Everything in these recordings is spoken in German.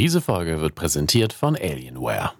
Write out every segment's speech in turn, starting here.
Diese Folge wird präsentiert von Alienware.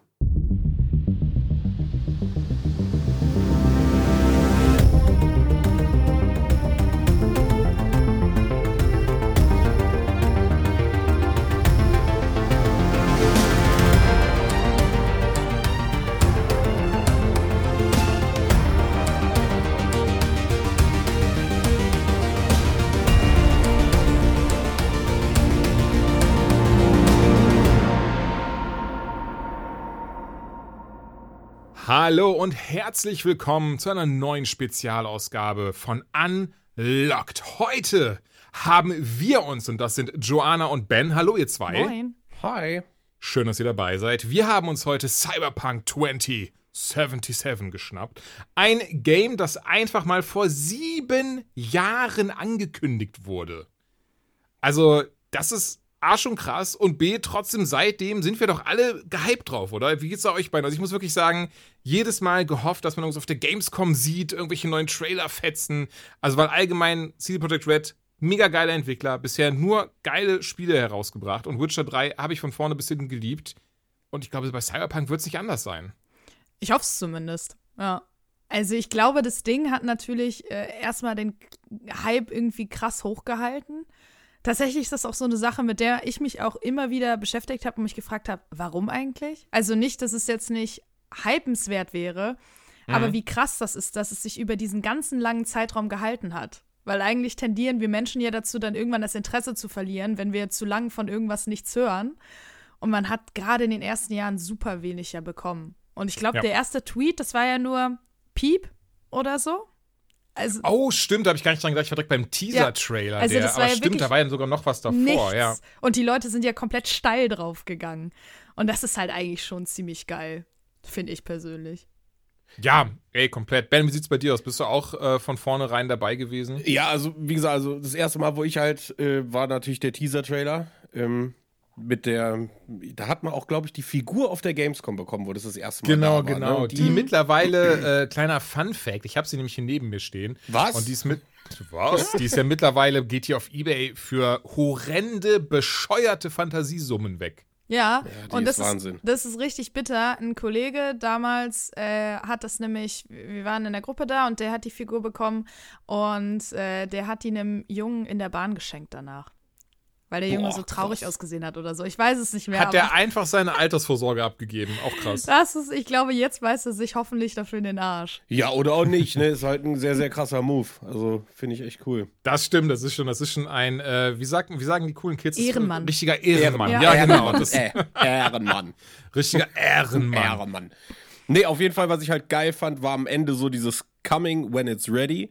Hallo und herzlich willkommen zu einer neuen Spezialausgabe von Unlocked. Heute haben wir uns, und das sind Joanna und Ben. Hallo, ihr zwei. Moin. Hi. Schön, dass ihr dabei seid. Wir haben uns heute Cyberpunk 2077 geschnappt. Ein Game, das einfach mal vor sieben Jahren angekündigt wurde. Also, das ist A schon krass und B trotzdem seitdem sind wir doch alle gehypt drauf, oder? Wie geht's da euch beiden? Also ich muss wirklich sagen, jedes Mal gehofft, dass man uns auf der Gamescom sieht, irgendwelche neuen Trailer fetzen. Also weil allgemein CD Projekt Red mega geiler Entwickler, bisher nur geile Spiele herausgebracht und Witcher 3 habe ich von vorne bis hinten geliebt und ich glaube bei Cyberpunk wird es nicht anders sein. Ich hoffe es zumindest. Ja. Also ich glaube, das Ding hat natürlich äh, erstmal den Hype irgendwie krass hochgehalten. Tatsächlich ist das auch so eine Sache, mit der ich mich auch immer wieder beschäftigt habe und mich gefragt habe, warum eigentlich? Also nicht, dass es jetzt nicht hypenswert wäre, mhm. aber wie krass das ist, dass es sich über diesen ganzen langen Zeitraum gehalten hat. Weil eigentlich tendieren wir Menschen ja dazu, dann irgendwann das Interesse zu verlieren, wenn wir zu lang von irgendwas nichts hören. Und man hat gerade in den ersten Jahren super wenig ja bekommen. Und ich glaube, ja. der erste Tweet, das war ja nur Piep oder so. Also, oh, stimmt, da habe ich gar nicht dran gedacht. Ich war direkt beim Teaser-Trailer. Ja, also der, aber ja stimmt, da war ja sogar noch was davor, nichts. ja. Und die Leute sind ja komplett steil drauf gegangen. Und das ist halt eigentlich schon ziemlich geil, finde ich persönlich. Ja, ey, komplett. Ben, wie sieht's bei dir aus? Bist du auch äh, von vornherein dabei gewesen? Ja, also wie gesagt, also das erste Mal, wo ich halt äh, war natürlich der Teaser-Trailer. Ähm, mit der, da hat man auch, glaube ich, die Figur auf der Gamescom bekommen, wo das das erste Mal Genau, da war, genau. Ne? Die, die mittlerweile, äh, kleiner Fun-Fact, ich habe sie nämlich hier neben mir stehen. Was? Und die ist mit, was? die ist ja mittlerweile, geht hier auf Ebay für horrende, bescheuerte Fantasiesummen weg. Ja, ja und das ist, Wahnsinn. ist, das ist richtig bitter. Ein Kollege damals äh, hat das nämlich, wir waren in der Gruppe da und der hat die Figur bekommen und äh, der hat die einem Jungen in der Bahn geschenkt danach. Weil der Junge Boah, so traurig krass. ausgesehen hat oder so. Ich weiß es nicht mehr. Hat der einfach seine Altersvorsorge abgegeben. Auch krass. Das ist, ich glaube, jetzt weiß er sich hoffentlich dafür in den Arsch. Ja, oder auch nicht, ne? Ist halt ein sehr, sehr krasser Move. Also finde ich echt cool. Das stimmt, das ist schon, das ist schon ein, äh, wie, sagt, wie sagen die coolen Kids? Ehrenmann. Richtiger Ehrenmann. Ja, ja genau. Das, äh, Ehrenmann. Richtiger Ehrenmann. Ehrenmann. Nee, auf jeden Fall, was ich halt geil fand, war am Ende so dieses Coming when it's ready.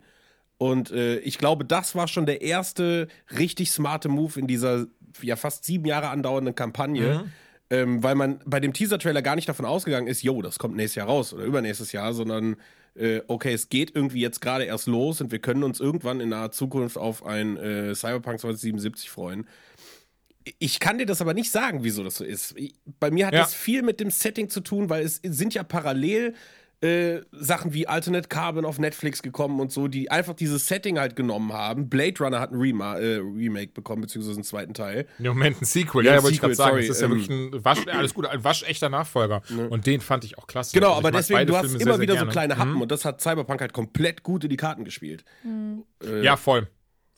Und äh, ich glaube, das war schon der erste richtig smarte Move in dieser ja fast sieben Jahre andauernden Kampagne. Mhm. Ähm, weil man bei dem Teaser-Trailer gar nicht davon ausgegangen ist, yo, das kommt nächstes Jahr raus oder übernächstes Jahr, sondern äh, okay, es geht irgendwie jetzt gerade erst los und wir können uns irgendwann in naher Zukunft auf ein äh, Cyberpunk 2077 freuen. Ich kann dir das aber nicht sagen, wieso das so ist. Bei mir hat ja. das viel mit dem Setting zu tun, weil es sind ja parallel äh, Sachen wie Alternate Carbon auf Netflix gekommen und so, die einfach dieses Setting halt genommen haben. Blade Runner hat ein Rema äh, Remake bekommen, beziehungsweise einen zweiten Teil. Im Moment ein Sequel, ja, ja, wollte ich gerade sagen. Sorry, das ist ja ähm, wirklich ein Wasch, alles gut, ein waschechter Nachfolger. Ne. Und den fand ich auch klasse. Genau, also aber deswegen, du hast Filme immer sehr, wieder sehr so kleine Happen mhm. und das hat Cyberpunk halt komplett gut in die Karten gespielt. Mhm. Äh, ja, voll.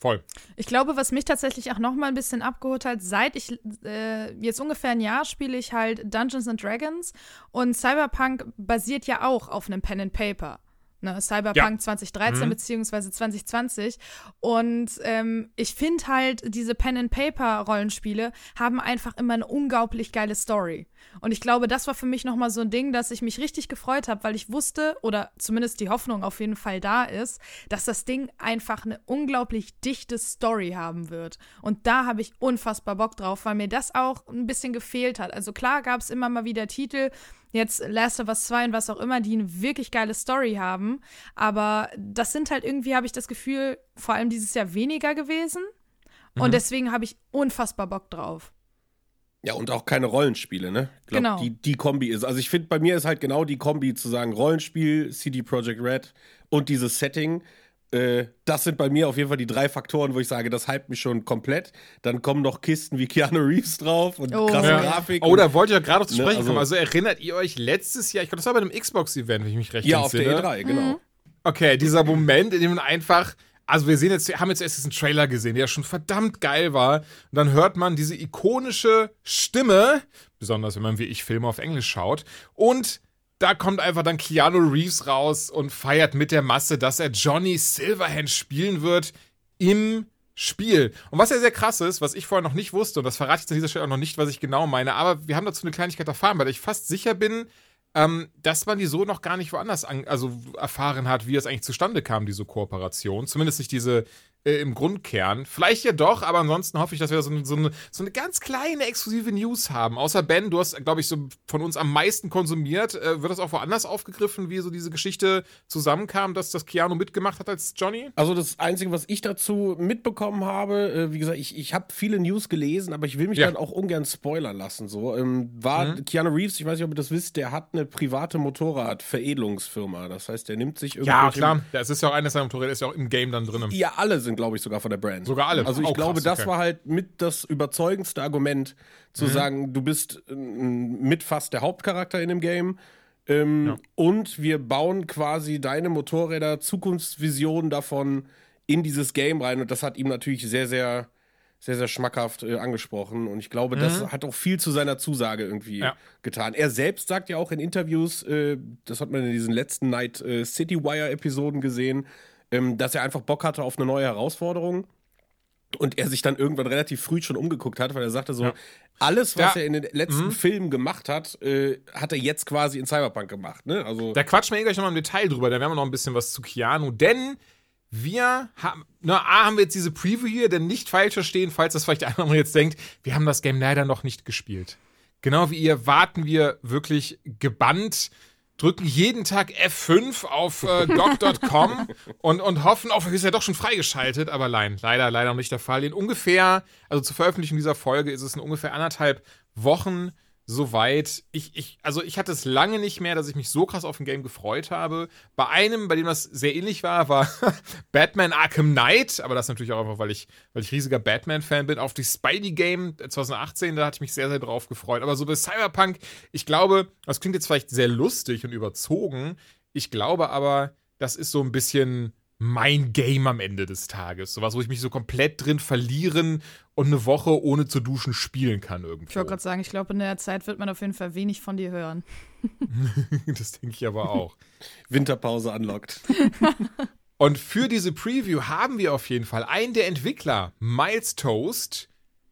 Voll. Ich glaube, was mich tatsächlich auch noch mal ein bisschen abgeholt hat, seit ich äh, jetzt ungefähr ein Jahr spiele ich halt Dungeons and Dragons und Cyberpunk basiert ja auch auf einem Pen and Paper. Ne, Cyberpunk ja. 2013 mhm. beziehungsweise 2020. Und ähm, ich finde halt, diese Pen-and-Paper-Rollenspiele haben einfach immer eine unglaublich geile Story. Und ich glaube, das war für mich nochmal so ein Ding, dass ich mich richtig gefreut habe, weil ich wusste, oder zumindest die Hoffnung auf jeden Fall da ist, dass das Ding einfach eine unglaublich dichte Story haben wird. Und da habe ich unfassbar Bock drauf, weil mir das auch ein bisschen gefehlt hat. Also klar gab es immer mal wieder Titel, jetzt Last of Us 2 und was auch immer, die eine wirklich geile Story haben. Aber das sind halt irgendwie, habe ich das Gefühl, vor allem dieses Jahr weniger gewesen. Und mhm. deswegen habe ich unfassbar Bock drauf. Ja, und auch keine Rollenspiele, ne? Ich glaub, genau. Die, die Kombi ist. Also ich finde, bei mir ist halt genau die Kombi zu sagen, Rollenspiel, CD Projekt Red und dieses Setting. Äh, das sind bei mir auf jeden Fall die drei Faktoren, wo ich sage, das hypt mich schon komplett. Dann kommen noch Kisten wie Keanu Reeves drauf und Oh. krasse Ja. Grafik. Oh, da wollte ich ja gerade noch zu Ne, sprechen also- kommen. Also erinnert ihr euch letztes Jahr, ich glaube, das war bei einem Xbox-Event, wenn ich mich recht ja, auf entsinne. der E3, genau. Okay, dieser Moment, in dem man einfach, also wir sehen jetzt, haben jetzt erst diesen Trailer gesehen, der schon verdammt geil war. Und dann hört man diese ikonische Stimme, besonders wenn man wie ich Filme auf Englisch schaut. Und da kommt einfach dann Keanu Reeves raus und feiert mit der Masse, dass er Johnny Silverhand spielen wird im Spiel. Und was ja sehr krass ist, was ich vorher noch nicht wusste, und das verrate ich an dieser Stelle auch noch nicht, was ich genau meine, aber wir haben dazu eine Kleinigkeit erfahren, weil ich fast sicher bin, ähm, dass man die so noch gar nicht woanders an, also erfahren hat, wie es eigentlich zustande kam, diese Kooperation. Zumindest nicht diese äh, im Grundkern. Vielleicht ja doch, aber ansonsten hoffe ich, dass wir so, eine- so, eine, so eine ganz kleine exklusive News haben. Außer Ben, du hast, glaube ich, so von uns am meisten konsumiert. Äh, wird das auch woanders aufgegriffen, wie so diese Geschichte zusammenkam, dass das Keanu mitgemacht hat als Johnny? Also das Einzige, was ich dazu mitbekommen habe, äh, wie gesagt, ich, ich habe viele News gelesen, aber ich will mich Ja. dann auch ungern spoilern lassen. So ähm, war Keanu Reeves, ich weiß nicht, ob ihr das wisst, der hat eine private Motorradveredelungsfirma. Das heißt, der nimmt sich Ja, irgendwelche klar. Ja, es ist ja auch eines seiner Motorräder, ist ja auch im Game dann drin. Ja, alle sind, glaube ich, sogar von der Brand. Sogar alle. Also ich Oh, glaube, krass, das okay. war halt mit das überzeugendste Argument, zu sagen, du bist äh, mit fast der Hauptcharakter in dem Game. Ähm, Und wir bauen quasi deine Motorräder, Zukunftsvisionen davon in dieses Game rein. Und das hat ihm natürlich sehr, sehr, sehr, sehr schmackhaft äh, angesprochen. Und ich glaube, das hat auch viel zu seiner Zusage irgendwie Ja. getan. Er selbst sagt ja auch in Interviews, äh, das hat man in diesen letzten Night äh, City Wire-Episoden gesehen, ähm, dass er einfach Bock hatte auf eine neue Herausforderung. Und er sich dann irgendwann relativ früh schon umgeguckt hat, weil er sagte so, alles, was Ja. er in den letzten Filmen gemacht hat, äh, hat er jetzt quasi in Cyberpunk gemacht. Ne? Also Da quatschen wir eh gleich nochmal im Detail drüber, da werden wir noch ein bisschen was zu Keanu, denn wir haben, na, A, haben wir jetzt diese Preview hier, denn nicht falsch verstehen, falls das vielleicht der eine oder andere jetzt denkt, wir haben das Game leider noch nicht gespielt. Genau wie ihr warten wir wirklich gebannt, drücken jeden Tag F5 auf äh, GOG.com und, und hoffen, oh, ist ja doch schon freigeschaltet, aber nein, leider, leider noch nicht der Fall. In ungefähr, also zur Veröffentlichung dieser Folge ist es in ungefähr anderthalb Wochen soweit. Ich, ich, also ich hatte es lange nicht mehr, dass ich mich so krass auf ein Game gefreut habe. Bei einem, bei dem das sehr ähnlich war, war Batman Arkham Knight, aber das natürlich auch einfach, weil ich, weil ich riesiger Batman-Fan bin. Auf die Spidey-Game 2018, da hatte ich mich sehr, sehr drauf gefreut. Aber so bei Cyberpunk, ich glaube, das klingt jetzt vielleicht sehr lustig und überzogen. Ich glaube aber, das ist so ein bisschen mein Game am Ende des Tages. Sowas, wo ich mich so komplett drin verlieren und eine Woche ohne zu duschen spielen kann irgendwo. Ich wollte gerade sagen, ich glaube, in der Zeit wird man auf jeden Fall wenig von dir hören. Das denke ich aber auch. Winterpause unlocked. Und für diese Preview haben wir auf jeden Fall einen der Entwickler, Miles Toast,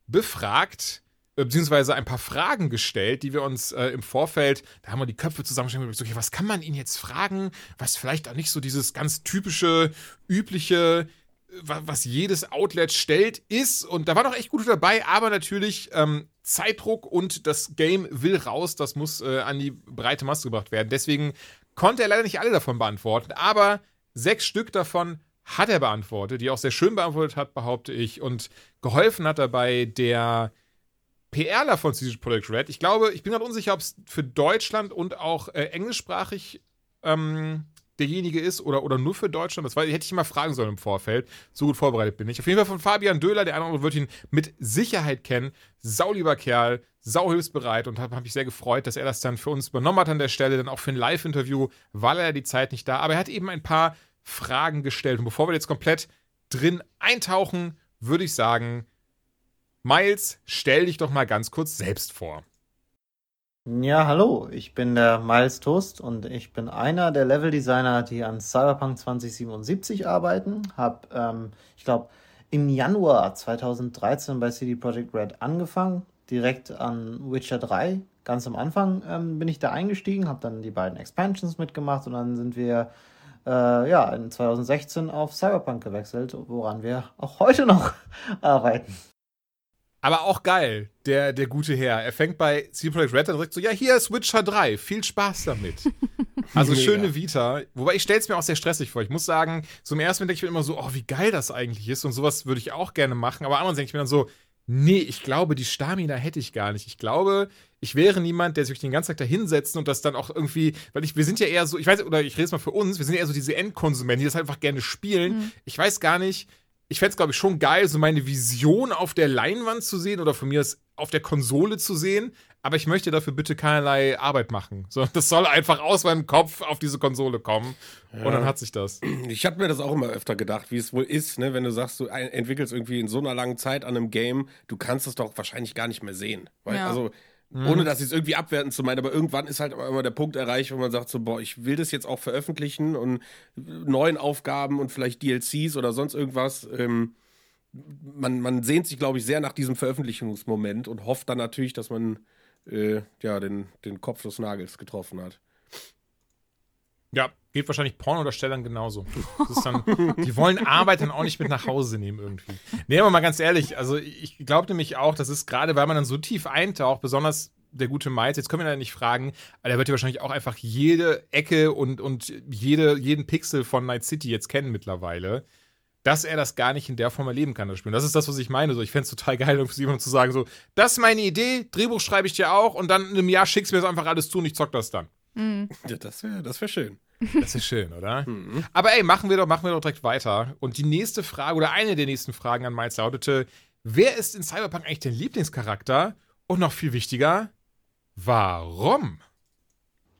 befragt, beziehungsweise ein paar Fragen gestellt, die wir uns äh, im Vorfeld, da haben wir die Köpfe zusammengestellt gesagt, okay, was kann man ihn jetzt fragen, was vielleicht auch nicht so dieses ganz typische, übliche, äh, wa- was jedes Outlet stellt, ist. Und da war doch echt gut dabei, aber natürlich ähm, Zeitdruck und das Game will raus, das muss äh, an die breite Masse gebracht werden. Deswegen konnte er leider nicht alle davon beantworten, aber sechs Stück davon hat er beantwortet, die er auch sehr schön beantwortet hat, behaupte ich, und geholfen hat dabei der PRler von CD Projekt Red. Ich glaube, ich bin gerade unsicher, ob es für Deutschland und auch äh, englischsprachig ähm, derjenige ist oder, oder nur für Deutschland. Das war, hätte ich mal fragen sollen im Vorfeld. So gut vorbereitet bin ich. Auf jeden Fall von Fabian Döhler, der eine oder andere wird ihn mit Sicherheit kennen. Saulieber Kerl, sauhilfsbereit und habe hab mich sehr gefreut, dass er das dann für uns übernommen hat an der Stelle. Dann auch für ein Live-Interview war leider die Zeit nicht da. Aber er hat eben ein paar Fragen gestellt. Und bevor wir jetzt komplett drin eintauchen, würde ich sagen, Miles, stell dich doch mal ganz kurz selbst vor. Ja, hallo, ich bin der Miles Toast und ich bin einer der Leveldesigner, die an Cyberpunk 2077 arbeiten. Hab, ähm, ich glaube, im Januar 2013 bei CD Projekt Red angefangen, direkt an Witcher 3. Ganz am Anfang ähm, bin ich da eingestiegen, habe dann die beiden Expansions mitgemacht und dann sind wir äh, ja in 2016 auf Cyberpunk gewechselt, woran wir auch heute noch arbeiten. Aber auch geil, der, der gute Herr. Er fängt bei CD Projekt Red an und sagt so, ja, hier ist Witcher 3, viel Spaß damit. Also Mega. schöne Vita. Wobei ich stelle es mir auch sehr stressig vor. Ich muss sagen, so im ersten Moment denke ich mir immer so, oh, wie geil das eigentlich ist und sowas würde ich auch gerne machen. Aber andererseits denke ich mir dann so, nee, ich glaube, die Stamina hätte ich gar nicht. Ich glaube, ich wäre niemand, der sich den ganzen Tag da hinsetzt und das dann auch irgendwie, weil ich, wir sind ja eher so, ich weiß, oder ich rede es mal für uns, wir sind ja eher so diese Endkonsumenten, die das einfach gerne spielen. Mhm. Ich weiß gar nicht, ich fände es, glaube ich, schon geil, so meine Vision auf der Leinwand zu sehen oder von mir aus auf der Konsole zu sehen, aber ich möchte dafür bitte keinerlei Arbeit machen. So, das soll einfach aus meinem Kopf auf diese Konsole kommen. Ja. Und dann hat sich das. Ich habe mir das auch immer öfter gedacht, wie es wohl ist, ne, wenn du sagst, du entwickelst irgendwie in so einer langen Zeit an einem Game, du kannst es doch wahrscheinlich gar nicht mehr sehen. Weil, ja. Also, mhm. ohne das jetzt irgendwie abwerten zu meinen, aber irgendwann ist halt immer der Punkt erreicht, wo man sagt so, boah, ich will das jetzt auch veröffentlichen und neuen Aufgaben und vielleicht DLCs oder sonst irgendwas. Ähm, man, man sehnt sich, glaube ich, sehr nach diesem Veröffentlichungsmoment und hofft dann natürlich, dass man äh, ja, den, den Kopf des Nagels getroffen hat. Ja, geht wahrscheinlich Pornodarstellern genauso. Dann, die wollen Arbeit dann auch nicht mit nach Hause nehmen irgendwie. Nee, aber mal ganz ehrlich, also ich glaube nämlich auch, das ist gerade, weil man dann so tief eintaucht, besonders der gute Miles, jetzt können wir da nicht fragen, aber er wird ja wahrscheinlich auch einfach jede Ecke und, und jede, jeden Pixel von Night City jetzt kennen mittlerweile dass er das gar nicht in der Form erleben kann, das Spiel. Und das ist das, was ich meine. So, ich fände es total geil, für jemanden zu sagen, so, das ist meine Idee, Drehbuch schreibe ich dir auch und dann in einem Jahr schickst du mir das einfach alles zu und ich zock das dann. Mhm. Ja, das wäre das wär schön. Das ist schön, oder? Mhm. Aber ey, machen wir doch, machen wir doch direkt weiter. Und die nächste Frage oder eine der nächsten Fragen an Miles lautete: Wer ist in Cyberpunk eigentlich dein Lieblingscharakter? Und noch viel wichtiger, warum?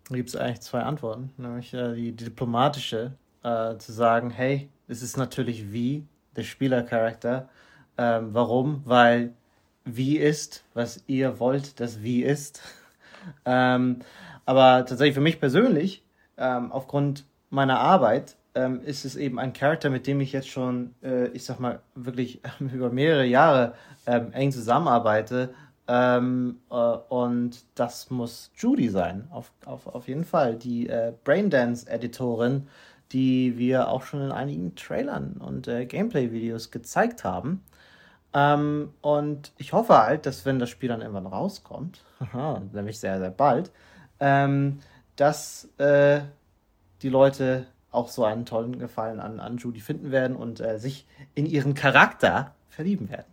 Da gibt es eigentlich zwei Antworten. Nämlich äh, die, die diplomatische, äh, zu sagen, hey, es ist natürlich wie, der Spielercharakter. Ähm, warum? Weil wie ist, was ihr wollt, dass wie ist. ähm, aber tatsächlich für mich persönlich, ähm, aufgrund meiner Arbeit, ähm, ist es eben ein Charakter, mit dem ich jetzt schon, äh, ich sag mal, wirklich über mehrere Jahre ähm, eng zusammenarbeite. Ähm, äh, und das muss Judy sein, auf, auf, auf jeden Fall. Die äh, Braindance-Editorin, die wir auch schon in einigen Trailern und äh, Gameplay-Videos gezeigt haben. Ähm, und ich hoffe halt, dass wenn das Spiel dann irgendwann rauskommt, nämlich sehr, sehr bald, ähm, dass äh, die Leute auch so einen tollen Gefallen an, an Judy finden werden und äh, sich in ihren Charakter verlieben werden.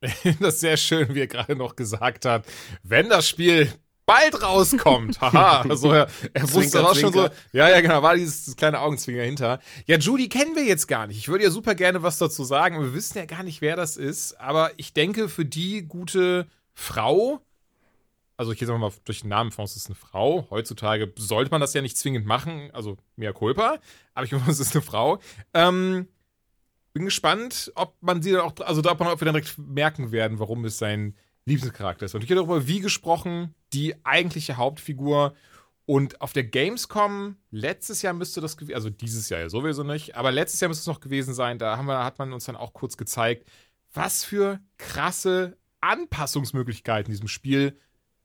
Das ist sehr schön, wie er gerade noch gesagt hat. Wenn das Spiel bald rauskommt. Haha, also er, er wusste auch schon so. Ja, ja, genau, war dieses kleine Augenzwinger hinter. Ja, Judy kennen wir jetzt gar nicht. Ich würde ja super gerne was dazu sagen, wir wissen ja gar nicht, wer das ist. Aber ich denke, für die gute Frau, also ich gehe mal durch den Namen von, es ist eine Frau. Heutzutage sollte man das ja nicht zwingend machen, also mehr Culpa. Aber ich muss, es ist eine Frau. Ähm, bin gespannt, ob man sie dann auch, also ob, man, ob wir dann direkt merken werden, warum es sein Lieblingscharakter ist. Und ich hätte darüber wie gesprochen, die eigentliche Hauptfigur. Und auf der Gamescom letztes Jahr müsste das gewesen, also dieses Jahr ja sowieso nicht, aber letztes Jahr müsste es noch gewesen sein. Da wir, hat man uns dann auch kurz gezeigt, was für krasse Anpassungsmöglichkeiten in diesem Spiel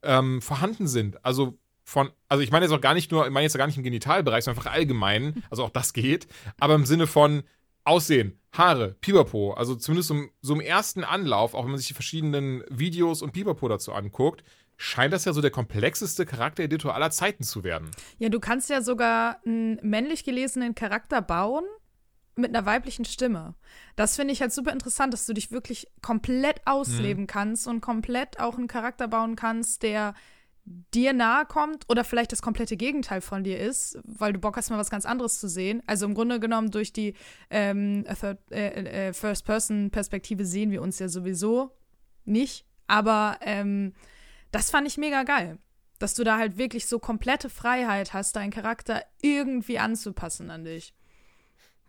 ähm, vorhanden sind. Also von, also ich meine jetzt auch gar nicht nur, ich meine jetzt gar nicht im Genitalbereich, sondern einfach allgemein, also auch das geht, aber im Sinne von, Aussehen, Haare, Pipapo, also zumindest so, so, im ersten Anlauf, auch wenn man sich die verschiedenen Videos und Pipapo dazu anguckt, scheint das ja so der komplexeste Charaktereditor aller Zeiten zu werden. Ja, du kannst ja sogar einen männlich gelesenen Charakter bauen mit einer weiblichen Stimme. Das finde ich halt super interessant, dass du dich wirklich komplett ausleben mhm. kannst und komplett auch einen Charakter bauen kannst, der dir nahe kommt oder vielleicht das komplette Gegenteil von dir ist, weil du Bock hast, mal was ganz anderes zu sehen. Also im Grunde genommen durch die ähm, äh, äh, First-Person-Perspektive sehen wir uns ja sowieso nicht. Aber ähm, das fand ich mega geil. Dass du da halt wirklich so komplette Freiheit hast, deinen Charakter irgendwie anzupassen an dich.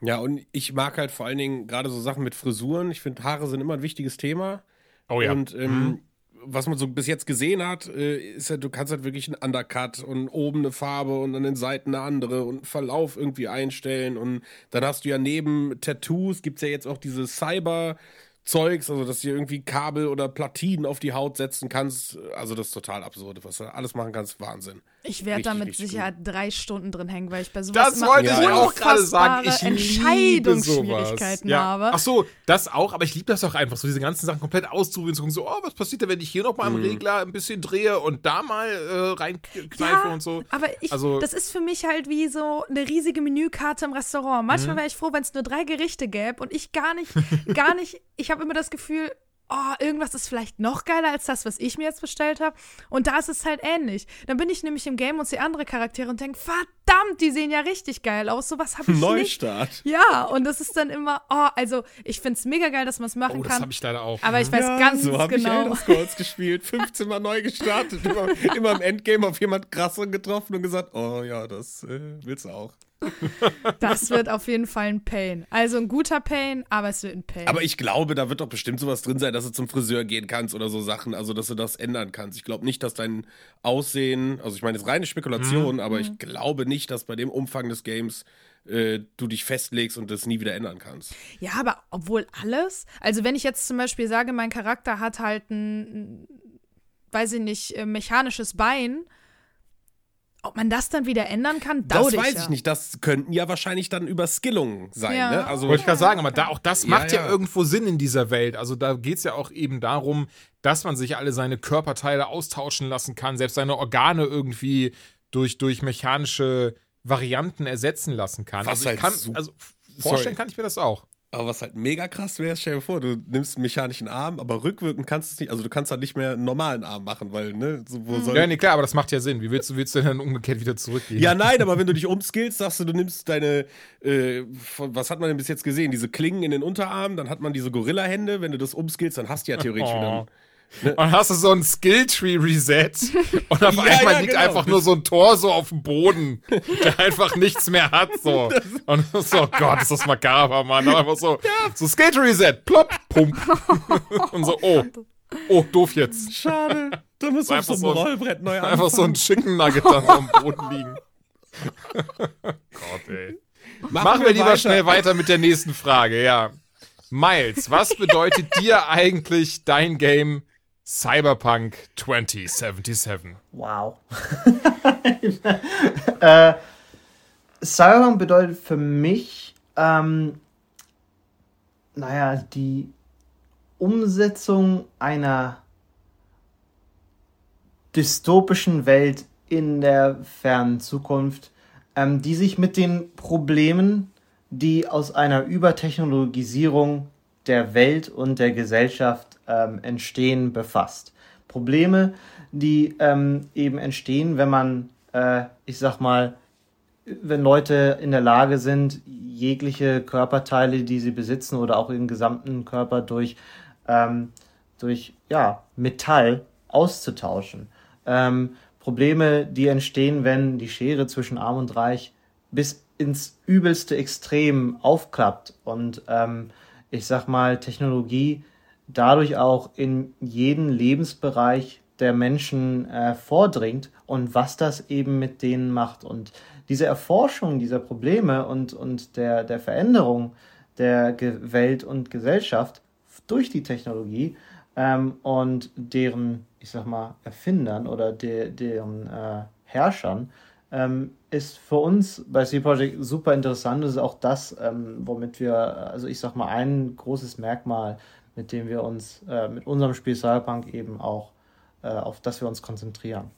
Ja, und ich mag halt vor allen Dingen gerade so Sachen mit Frisuren. Ich finde, Haare sind immer ein wichtiges Thema. Oh ja. Und ähm, mhm was man so bis jetzt gesehen hat, äh, ist ja, du kannst halt wirklich einen Undercut und oben eine Farbe und an den Seiten eine andere und Verlauf irgendwie einstellen. Und dann hast du ja neben Tattoos, gibt es ja jetzt auch diese Cyber- Zeugs, also dass du irgendwie Kabel oder Platinen auf die Haut setzen kannst. Also das ist total absurd, was du alles machen kannst, Wahnsinn. Ich werde da mit Sicherheit gut. drei Stunden drin hängen, weil ich bei sowas das wollte ich auch gerade sagen. Ich Entscheidungsschwierigkeiten ja. habe. Ach so, das auch, aber ich liebe das auch einfach, so diese ganzen Sachen komplett auszuprobieren, zu gucken, so, oh, was passiert denn, wenn ich hier noch mal am mhm. Regler ein bisschen drehe und da mal äh, reinkneife ja, und so. aber ich, also, das ist für mich halt wie so eine riesige Menükarte im Restaurant. Manchmal mhm. wäre ich froh, wenn es nur drei Gerichte gäbe und ich gar nicht, gar nicht, ich habe immer das Gefühl, oh, irgendwas ist vielleicht noch geiler als das, was ich mir jetzt bestellt habe. Und da ist es halt ähnlich. Dann bin ich nämlich im Game und sehe andere Charaktere und denke, verdammt, die sehen ja richtig geil aus. Sowas habe ich Neustart. nicht. Ja, und das ist dann immer, oh, also ich finde es mega geil, dass man es machen Oh, das kann. habe ich leider auch. aber ich weiß Ja, ganz so habe ich genau. Elder Scrolls gespielt, 15 Mal neu gestartet, immer, immer im Endgame auf jemand krasseren getroffen und gesagt, oh ja, das äh, willst du auch. Das wird auf jeden Fall ein Pain. Also ein guter Pain, aber es wird ein Pain. Aber ich glaube, da wird doch bestimmt sowas drin sein, dass du zum Friseur gehen kannst oder so Sachen, also dass du das ändern kannst. Ich glaube nicht, dass dein Aussehen, also ich meine, jetzt reine Spekulation, aber ich glaube nicht, dass bei dem Umfang des Games äh, du dich festlegst und das nie wieder ändern kannst. Ja, aber obwohl alles, also wenn ich jetzt zum Beispiel sage, mein Charakter hat halt ein, ein, weiß ich nicht, äh, mechanisches Bein, ob man das dann wieder ändern kann, Das dauert weiß ja. ich nicht. Das könnten ja wahrscheinlich dann Überskillungen sein. Ja. Ne? Also Wollte ich gerade sagen, aber da, auch das Ja, macht ja, ja. irgendwo Sinn in dieser Welt. Also da geht es ja auch eben darum, dass man sich alle seine Körperteile austauschen lassen kann, selbst seine Organe irgendwie durch, durch mechanische Varianten ersetzen lassen kann. Was also ich halt kann, also vorstellen Sorry. kann ich mir das auch. Aber was halt mega krass wäre, stell dir vor, du nimmst einen mechanischen Arm, aber rückwirkend kannst du es nicht, also du kannst halt nicht mehr einen normalen Arm machen, weil, ne, so, wo soll. Ja, nee, klar, aber das macht ja Sinn. Wie willst du, willst du denn dann umgekehrt wieder zurückgehen? Ja, nein, aber wenn du dich umskillst, sagst du, du nimmst deine, äh, von, was hat man denn bis jetzt gesehen? Diese Klingen in den Unterarmen, dann hat man diese Gorilla-Hände. Wenn du das umskillst, dann hast du ja theoretisch Oh. wieder. Und dann hast du so ein Skilltree-Reset und auf Ja, einmal ja, liegt genau. einfach nur so ein Torso auf dem Boden, der einfach nichts mehr hat. So. Und so, oh Gott, ist das makaber, Mann. Und einfach so, so Skilltree-Reset, plopp, pump. Und so, oh, oh, doof jetzt. Schade. Da muss Einfach so so ein- Rollbrett neu Einfach so ein anfangen. Chicken Nugget dann am Boden liegen. Gott, ey. Machen wir lieber weiter. schnell weiter mit der nächsten Frage, ja. Miles, was bedeutet dir eigentlich dein Game Cyberpunk 2077? Wow. äh, Cyberpunk bedeutet für mich, ähm, naja, die Umsetzung einer dystopischen Welt in der fernen Zukunft, ähm, die sich mit den Problemen, die aus einer Übertechnologisierung der Welt und der Gesellschaft ähm, entstehen, befasst. Probleme, die ähm, eben entstehen, wenn man, äh, ich sag mal, wenn Leute in der Lage sind, jegliche Körperteile, die sie besitzen oder auch ihren gesamten Körper durch, ähm, durch ja, Metall auszutauschen. Ähm, Probleme, die entstehen, wenn die Schere zwischen Arm und Reich bis ins übelste Extrem aufklappt und ähm, ich sag mal, Technologie dadurch auch in jeden Lebensbereich der Menschen äh, vordringt und was das eben mit denen macht. Und diese Erforschung dieser Probleme und, und der, der Veränderung der Ge Welt und Gesellschaft durch die Technologie ähm, und deren, ich sag mal, Erfindern oder de, deren äh, Herrschern ähm, ist für uns bei C Project super interessant. Das ist auch das, ähm, womit wir, also ich sag mal, ein großes Merkmal, mit dem wir uns äh, mit unserem Spiel Cyberpunk eben auch äh, auf das wir uns konzentrieren.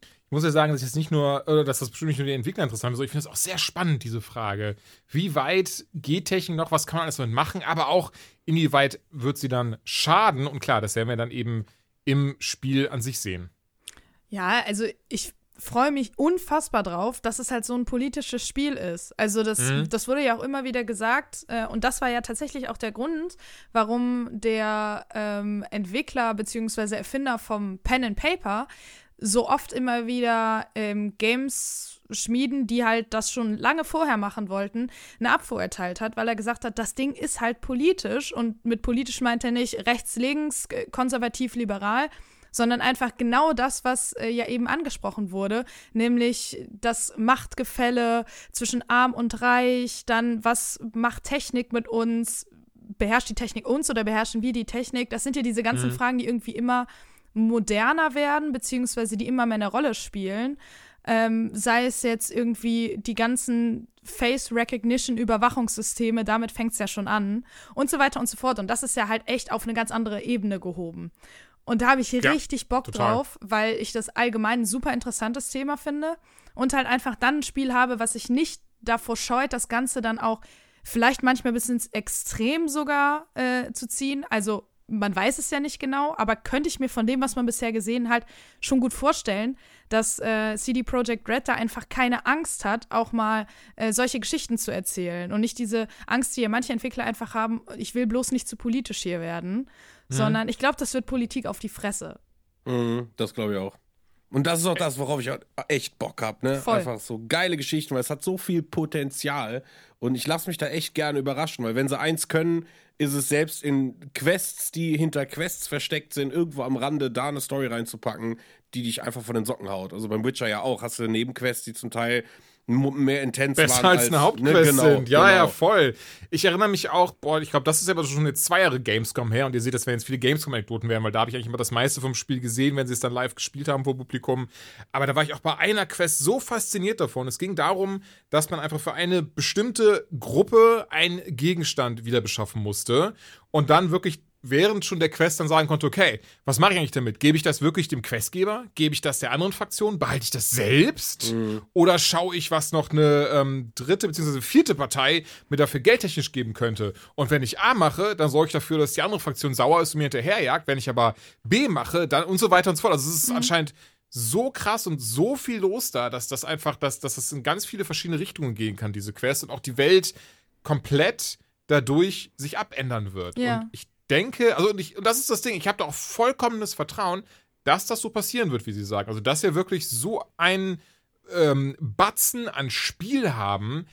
Ich muss ja sagen, dass ich jetzt nicht nur, oder dass das bestimmt nicht nur die Entwickler interessant ist, sondern ich finde es auch sehr spannend, diese Frage. Wie weit geht Technik noch? Was kann man alles damit machen? Aber auch, inwieweit wird sie dann schaden? Und klar, das werden wir dann eben im Spiel an sich sehen. Ja, also ich freue mich unfassbar drauf, dass es halt so ein politisches Spiel ist. Also das, Mhm. das wurde ja auch immer wieder gesagt äh, und das war ja tatsächlich auch der Grund, warum der ähm, Entwickler bzw. Erfinder vom Pen and Paper so oft immer wieder ähm, Games schmieden, die halt das schon lange vorher machen wollten, eine Abfuhr erteilt hat, weil er gesagt hat, das Ding ist halt politisch und mit politisch meint er nicht rechts, links, äh, konservativ, liberal, sondern einfach genau das, was äh, ja eben angesprochen wurde, nämlich das Machtgefälle zwischen arm und reich, dann was macht Technik mit uns, beherrscht die Technik uns oder beherrschen wir die Technik? Das sind ja diese ganzen Fragen, die irgendwie immer moderner werden, beziehungsweise die immer mehr eine Rolle spielen. Ähm, sei es jetzt irgendwie die ganzen Face Recognition Überwachungssysteme, damit fängt es ja schon an und so weiter und so fort. Und das ist ja halt echt auf eine ganz andere Ebene gehoben. Und da habe ich Ja, richtig Bock total. drauf, weil ich das allgemein ein super interessantes Thema finde und halt einfach dann ein Spiel habe, was sich nicht davor scheut, das Ganze dann auch vielleicht manchmal bis ins Extrem sogar äh, zu ziehen. Also man weiß es ja nicht genau, aber könnte ich mir von dem, was man bisher gesehen hat, schon gut vorstellen, dass äh, CD Projekt Red da einfach keine Angst hat, auch mal äh, solche Geschichten zu erzählen und nicht diese Angst, die ja manche Entwickler einfach haben, ich will bloß nicht zu politisch hier werden, mhm. sondern ich glaube, das wird Politik auf die Fresse. Mhm, das glaube ich auch. Und das ist auch das, worauf ich echt Bock habe, ne? Voll. Einfach so geile Geschichten, weil es hat so viel Potenzial und ich lasse mich da echt gerne überraschen, weil wenn sie eins können, ist es selbst in Quests, die hinter Quests versteckt sind, irgendwo am Rande da eine Story reinzupacken, die dich einfach von den Socken haut. Also beim Witcher ja auch, hast du Nebenquests, die zum Teil mehr intens Besser waren als, als eine Hauptquest ne, genau, sind. Ja, genau. ja, voll. Ich erinnere mich auch, boah, ich glaube, das ist aber schon jetzt zwei Jahre Gamescom her und ihr seht, das werden jetzt viele Gamescom-Anekdoten werden, weil da habe ich eigentlich immer das meiste vom Spiel gesehen, wenn sie es dann live gespielt haben vor Publikum. Aber da war ich auch bei einer Quest so fasziniert davon. Es ging darum, dass man einfach für eine bestimmte Gruppe einen Gegenstand wieder beschaffen musste und dann wirklich während schon der Quest dann sagen konnte, okay, was mache ich eigentlich damit? Gebe ich das wirklich dem Questgeber? Gebe ich das der anderen Fraktion? Behalte ich das selbst? Mhm. Oder schaue ich, was noch eine ähm, dritte bzw. vierte Partei mir dafür geldtechnisch geben könnte? Und wenn ich A mache, dann sorge ich dafür, dass die andere Fraktion sauer ist und mir hinterherjagt. Wenn ich aber B mache, dann und so weiter und so fort. Also es ist mhm. anscheinend so krass und so viel los da, dass das einfach, dass, dass das in ganz viele verschiedene Richtungen gehen kann, diese Quest, und auch die Welt komplett dadurch sich abändern wird. Ja. Und ich denke, also und, ich, und das ist das Ding, ich habe da auch vollkommenes Vertrauen, dass das so passieren wird, wie Sie sagen. Also, dass wir wirklich so einen ähm, Batzen an Spiel haben,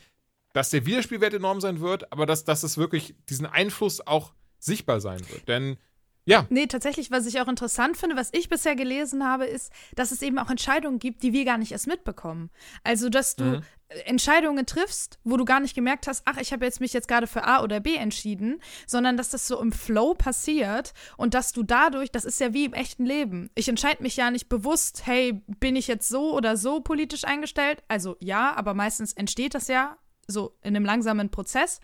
dass der Wiederspielwert enorm sein wird, aber dass, dass es wirklich diesen Einfluss auch sichtbar sein wird. Denn ja. Nee, tatsächlich, was ich auch interessant finde, was ich bisher gelesen habe, ist, dass es eben auch Entscheidungen gibt, die wir gar nicht erst mitbekommen. Also, dass du mhm. Entscheidungen triffst, wo du gar nicht gemerkt hast, ach, ich habe jetzt mich jetzt gerade für A oder B entschieden, sondern dass das so im Flow passiert und dass du dadurch, das ist ja wie im echten Leben. Ich entscheide mich ja nicht bewusst, hey, bin ich jetzt so oder so politisch eingestellt? Also ja, aber meistens entsteht das ja so in einem langsamen Prozess.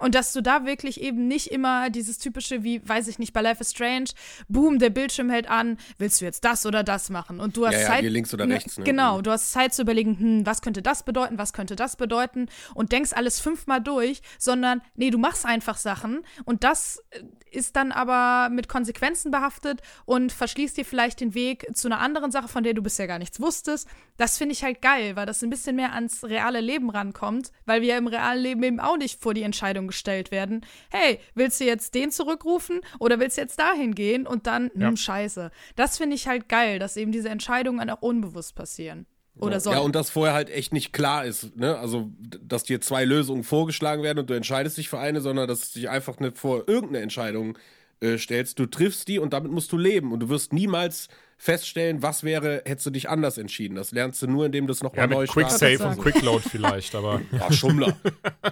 Und dass du da wirklich eben nicht immer dieses typische, wie, weiß ich nicht, bei Life is Strange, boom, der Bildschirm hält an, willst du jetzt das oder das machen? Und du hast ja, ja, Zeit. links oder rechts, ne? Genau, du hast Zeit zu überlegen, hm, was könnte das bedeuten, was könnte das bedeuten und denkst alles fünfmal durch, sondern, nee, du machst einfach Sachen und das äh, ist dann aber mit Konsequenzen behaftet und verschließt dir vielleicht den Weg zu einer anderen Sache, von der du bisher gar nichts wusstest. Das finde ich halt geil, weil das ein bisschen mehr ans reale Leben rankommt, weil wir im realen Leben eben auch nicht vor die Entscheidung gestellt werden. Hey, willst du jetzt den zurückrufen oder willst du jetzt dahin gehen und dann, ja. hm, scheiße. Das finde ich halt geil, dass eben diese Entscheidungen auch unbewusst passieren. Oder soll. Ja, und dass vorher halt echt nicht klar ist, ne? Also, dass dir zwei Lösungen vorgeschlagen werden und du entscheidest dich für eine, sondern dass du dich einfach nicht vor irgendeine Entscheidung äh, stellst. Du triffst die und damit musst du leben. Und du wirst niemals feststellen, was wäre, hättest du dich anders entschieden. Das lernst du nur, indem du es nochmal ja, neu Quick Save und Quick Load vielleicht, aber. Ach, Schummler.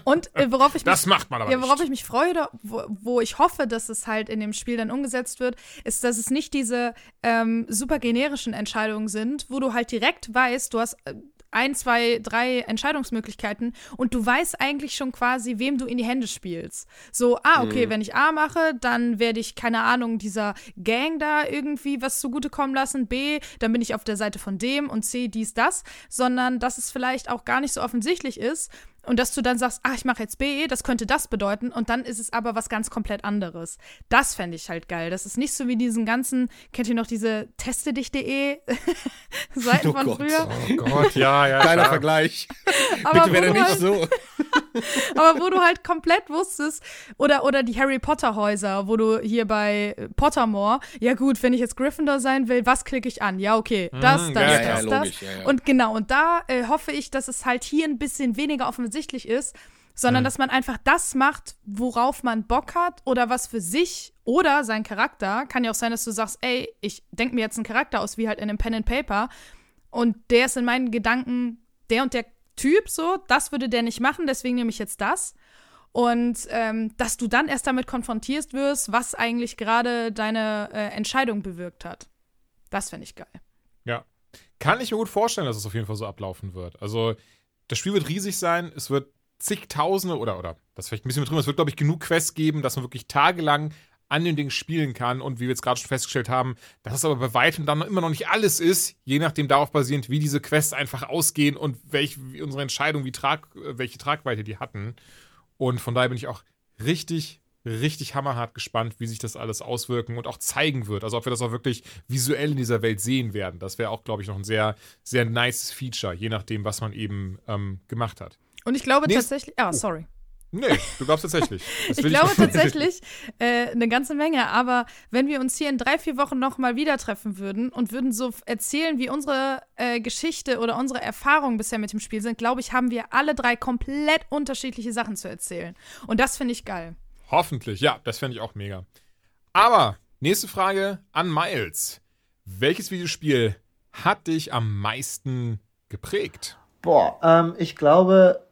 Und äh, worauf ich mich, das macht man aber ja, worauf nicht. ich mich freue, wo, wo, ich hoffe, dass es halt in dem Spiel dann umgesetzt wird, ist, dass es nicht diese ähm, super generischen Entscheidungen sind, wo du halt direkt weißt, du hast äh, ein, zwei, drei Entscheidungsmöglichkeiten und du weißt eigentlich schon quasi, wem du in die Hände spielst. So, ah, okay, mhm. wenn ich A mache, dann werde ich, keine Ahnung, dieser Gang da irgendwie was zugutekommen lassen. B, dann bin ich auf der Seite von dem und C, dies, das. Sondern, dass es vielleicht auch gar nicht so offensichtlich ist und dass du dann sagst, ach, ich mache jetzt B, das könnte das bedeuten und dann ist es aber was ganz komplett anderes. Das fände ich halt geil. Das ist nicht so wie diesen ganzen, kennt ihr noch diese teste-dich.de Seiten oh von Gott. früher? Oh Gott, ja, ja. Kleiner Vergleich. Aber Bitte wäre nicht halt, so. aber wo du halt komplett wusstest, oder, oder die Harry Potter Häuser, wo du hier bei Pottermore, ja gut, wenn ich jetzt Gryffindor sein will, was klicke ich an? Ja, okay, das, mhm, das, ja, das, ja, das. Ja, und genau, und da äh, hoffe ich, dass es halt hier ein bisschen weniger offensichtlich offensichtlich ist, sondern mhm. dass man einfach das macht, worauf man Bock hat oder was für sich oder sein Charakter. Kann ja auch sein, dass du sagst, ey, ich denke mir jetzt einen Charakter aus, wie halt in einem Pen and Paper und der ist in meinen Gedanken der und der Typ so, das würde der nicht machen, deswegen nehme ich jetzt das. Und ähm, dass du dann erst damit konfrontiert wirst, was eigentlich gerade deine äh, Entscheidung bewirkt hat. Das fände ich geil. Ja. Kann ich mir gut vorstellen, dass es auf jeden Fall so ablaufen wird. Also, das Spiel wird riesig sein, es wird zigtausende oder, oder das ist vielleicht ein bisschen mit drin, es wird, glaube ich, genug Quests geben, dass man wirklich tagelang an den Dingen spielen kann. Und wie wir jetzt gerade schon festgestellt haben, dass es aber bei weitem dann immer noch nicht alles ist, je nachdem darauf basierend, wie diese Quests einfach ausgehen und welch, wie unsere Entscheidung, wie Trag, welche Tragweite die hatten. Und von daher bin ich auch richtig, richtig hammerhart gespannt, wie sich das alles auswirken und auch zeigen wird. Also ob wir das auch wirklich visuell in dieser Welt sehen werden. Das wäre auch, glaube ich, noch ein sehr, sehr nice Feature, je nachdem, was man eben ähm, gemacht hat. Und ich glaube Nächst- tatsächlich, ah, sorry. Nee, du glaubst tatsächlich. Ich glaube nicht- tatsächlich äh, eine ganze Menge, aber wenn wir uns hier in drei, vier Wochen nochmal wieder treffen würden und würden so erzählen, wie unsere äh, Geschichte oder unsere Erfahrungen bisher mit dem Spiel sind, glaube ich, haben wir alle drei komplett unterschiedliche Sachen zu erzählen. Und das finde ich geil. Hoffentlich, ja, das fände ich auch mega. Aber, nächste Frage an Miles. Welches Videospiel hat dich am meisten geprägt? Boah, ähm, ich glaube,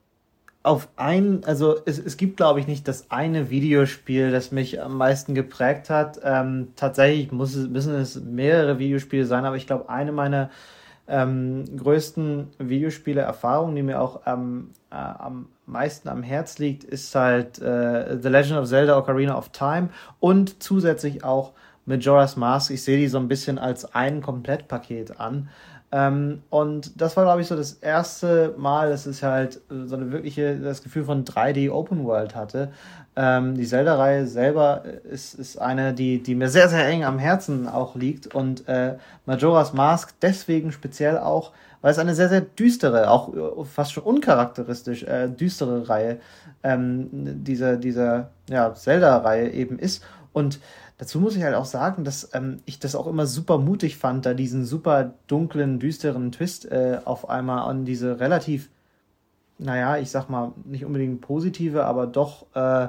auf ein, also es, es gibt, glaube ich, nicht das eine Videospiel, das mich am meisten geprägt hat. Ähm, tatsächlich muss es, müssen es mehrere Videospiele sein, aber ich glaube, eine meiner ähm, größten Videospiele-Erfahrungen, die mir auch ähm, äh, am meisten am Herz liegt, ist halt äh, The Legend of Zelda Ocarina of Time und zusätzlich auch Majora's Mask. Ich sehe die so ein bisschen als ein Komplettpaket an. Ähm, und das war, glaube ich, so das erste Mal, dass es halt so eine wirkliche, das Gefühl von 3D Open World hatte. Ähm, die Zelda-Reihe selber ist, ist eine, die, die mir sehr, sehr eng am Herzen auch liegt. Und äh, Majora's Mask deswegen speziell auch, weil es eine sehr, sehr düstere, auch äh, fast schon uncharakteristisch äh, düstere Reihe ähm, dieser, dieser ja, Zelda-Reihe eben ist. Und dazu muss ich halt auch sagen, dass ähm, ich das auch immer super mutig fand, da diesen super dunklen, düsteren Twist äh, auf einmal an diese relativ, naja, ich sag mal, nicht unbedingt positive, aber doch äh,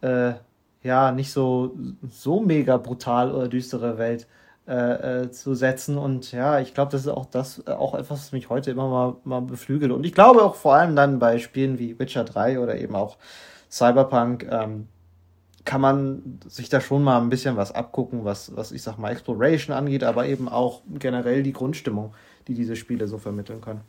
äh, ja, nicht so, so mega brutal oder düstere Welt äh, äh, zu setzen. Und ja, ich glaube, das ist auch das, äh, auch etwas, was mich heute immer mal, mal beflügelt. Und ich glaube auch vor allem dann bei Spielen wie Witcher 3 oder eben auch Cyberpunk, ähm, kann man sich da schon mal ein bisschen was abgucken, was, was ich sag mal Exploration angeht, aber eben auch generell die Grundstimmung, die diese Spiele so vermitteln können.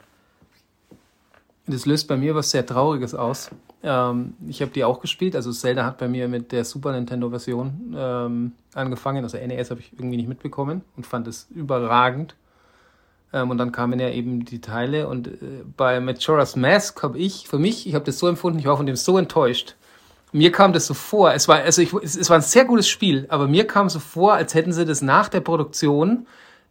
Das löst bei mir was sehr Trauriges aus. Ähm, ich habe die auch gespielt. Also Zelda hat bei mir mit der Super Nintendo-Version ähm, angefangen. Also NES habe ich irgendwie nicht mitbekommen und fand es überragend. Ähm, und dann kamen ja eben die Teile. Und äh, bei Majora's Mask habe ich, für mich, ich habe das so empfunden, ich war von dem so enttäuscht. Mir kam das so vor, es war, also ich, es, es war ein sehr gutes Spiel, aber mir kam so vor, als hätten sie das nach der Produktion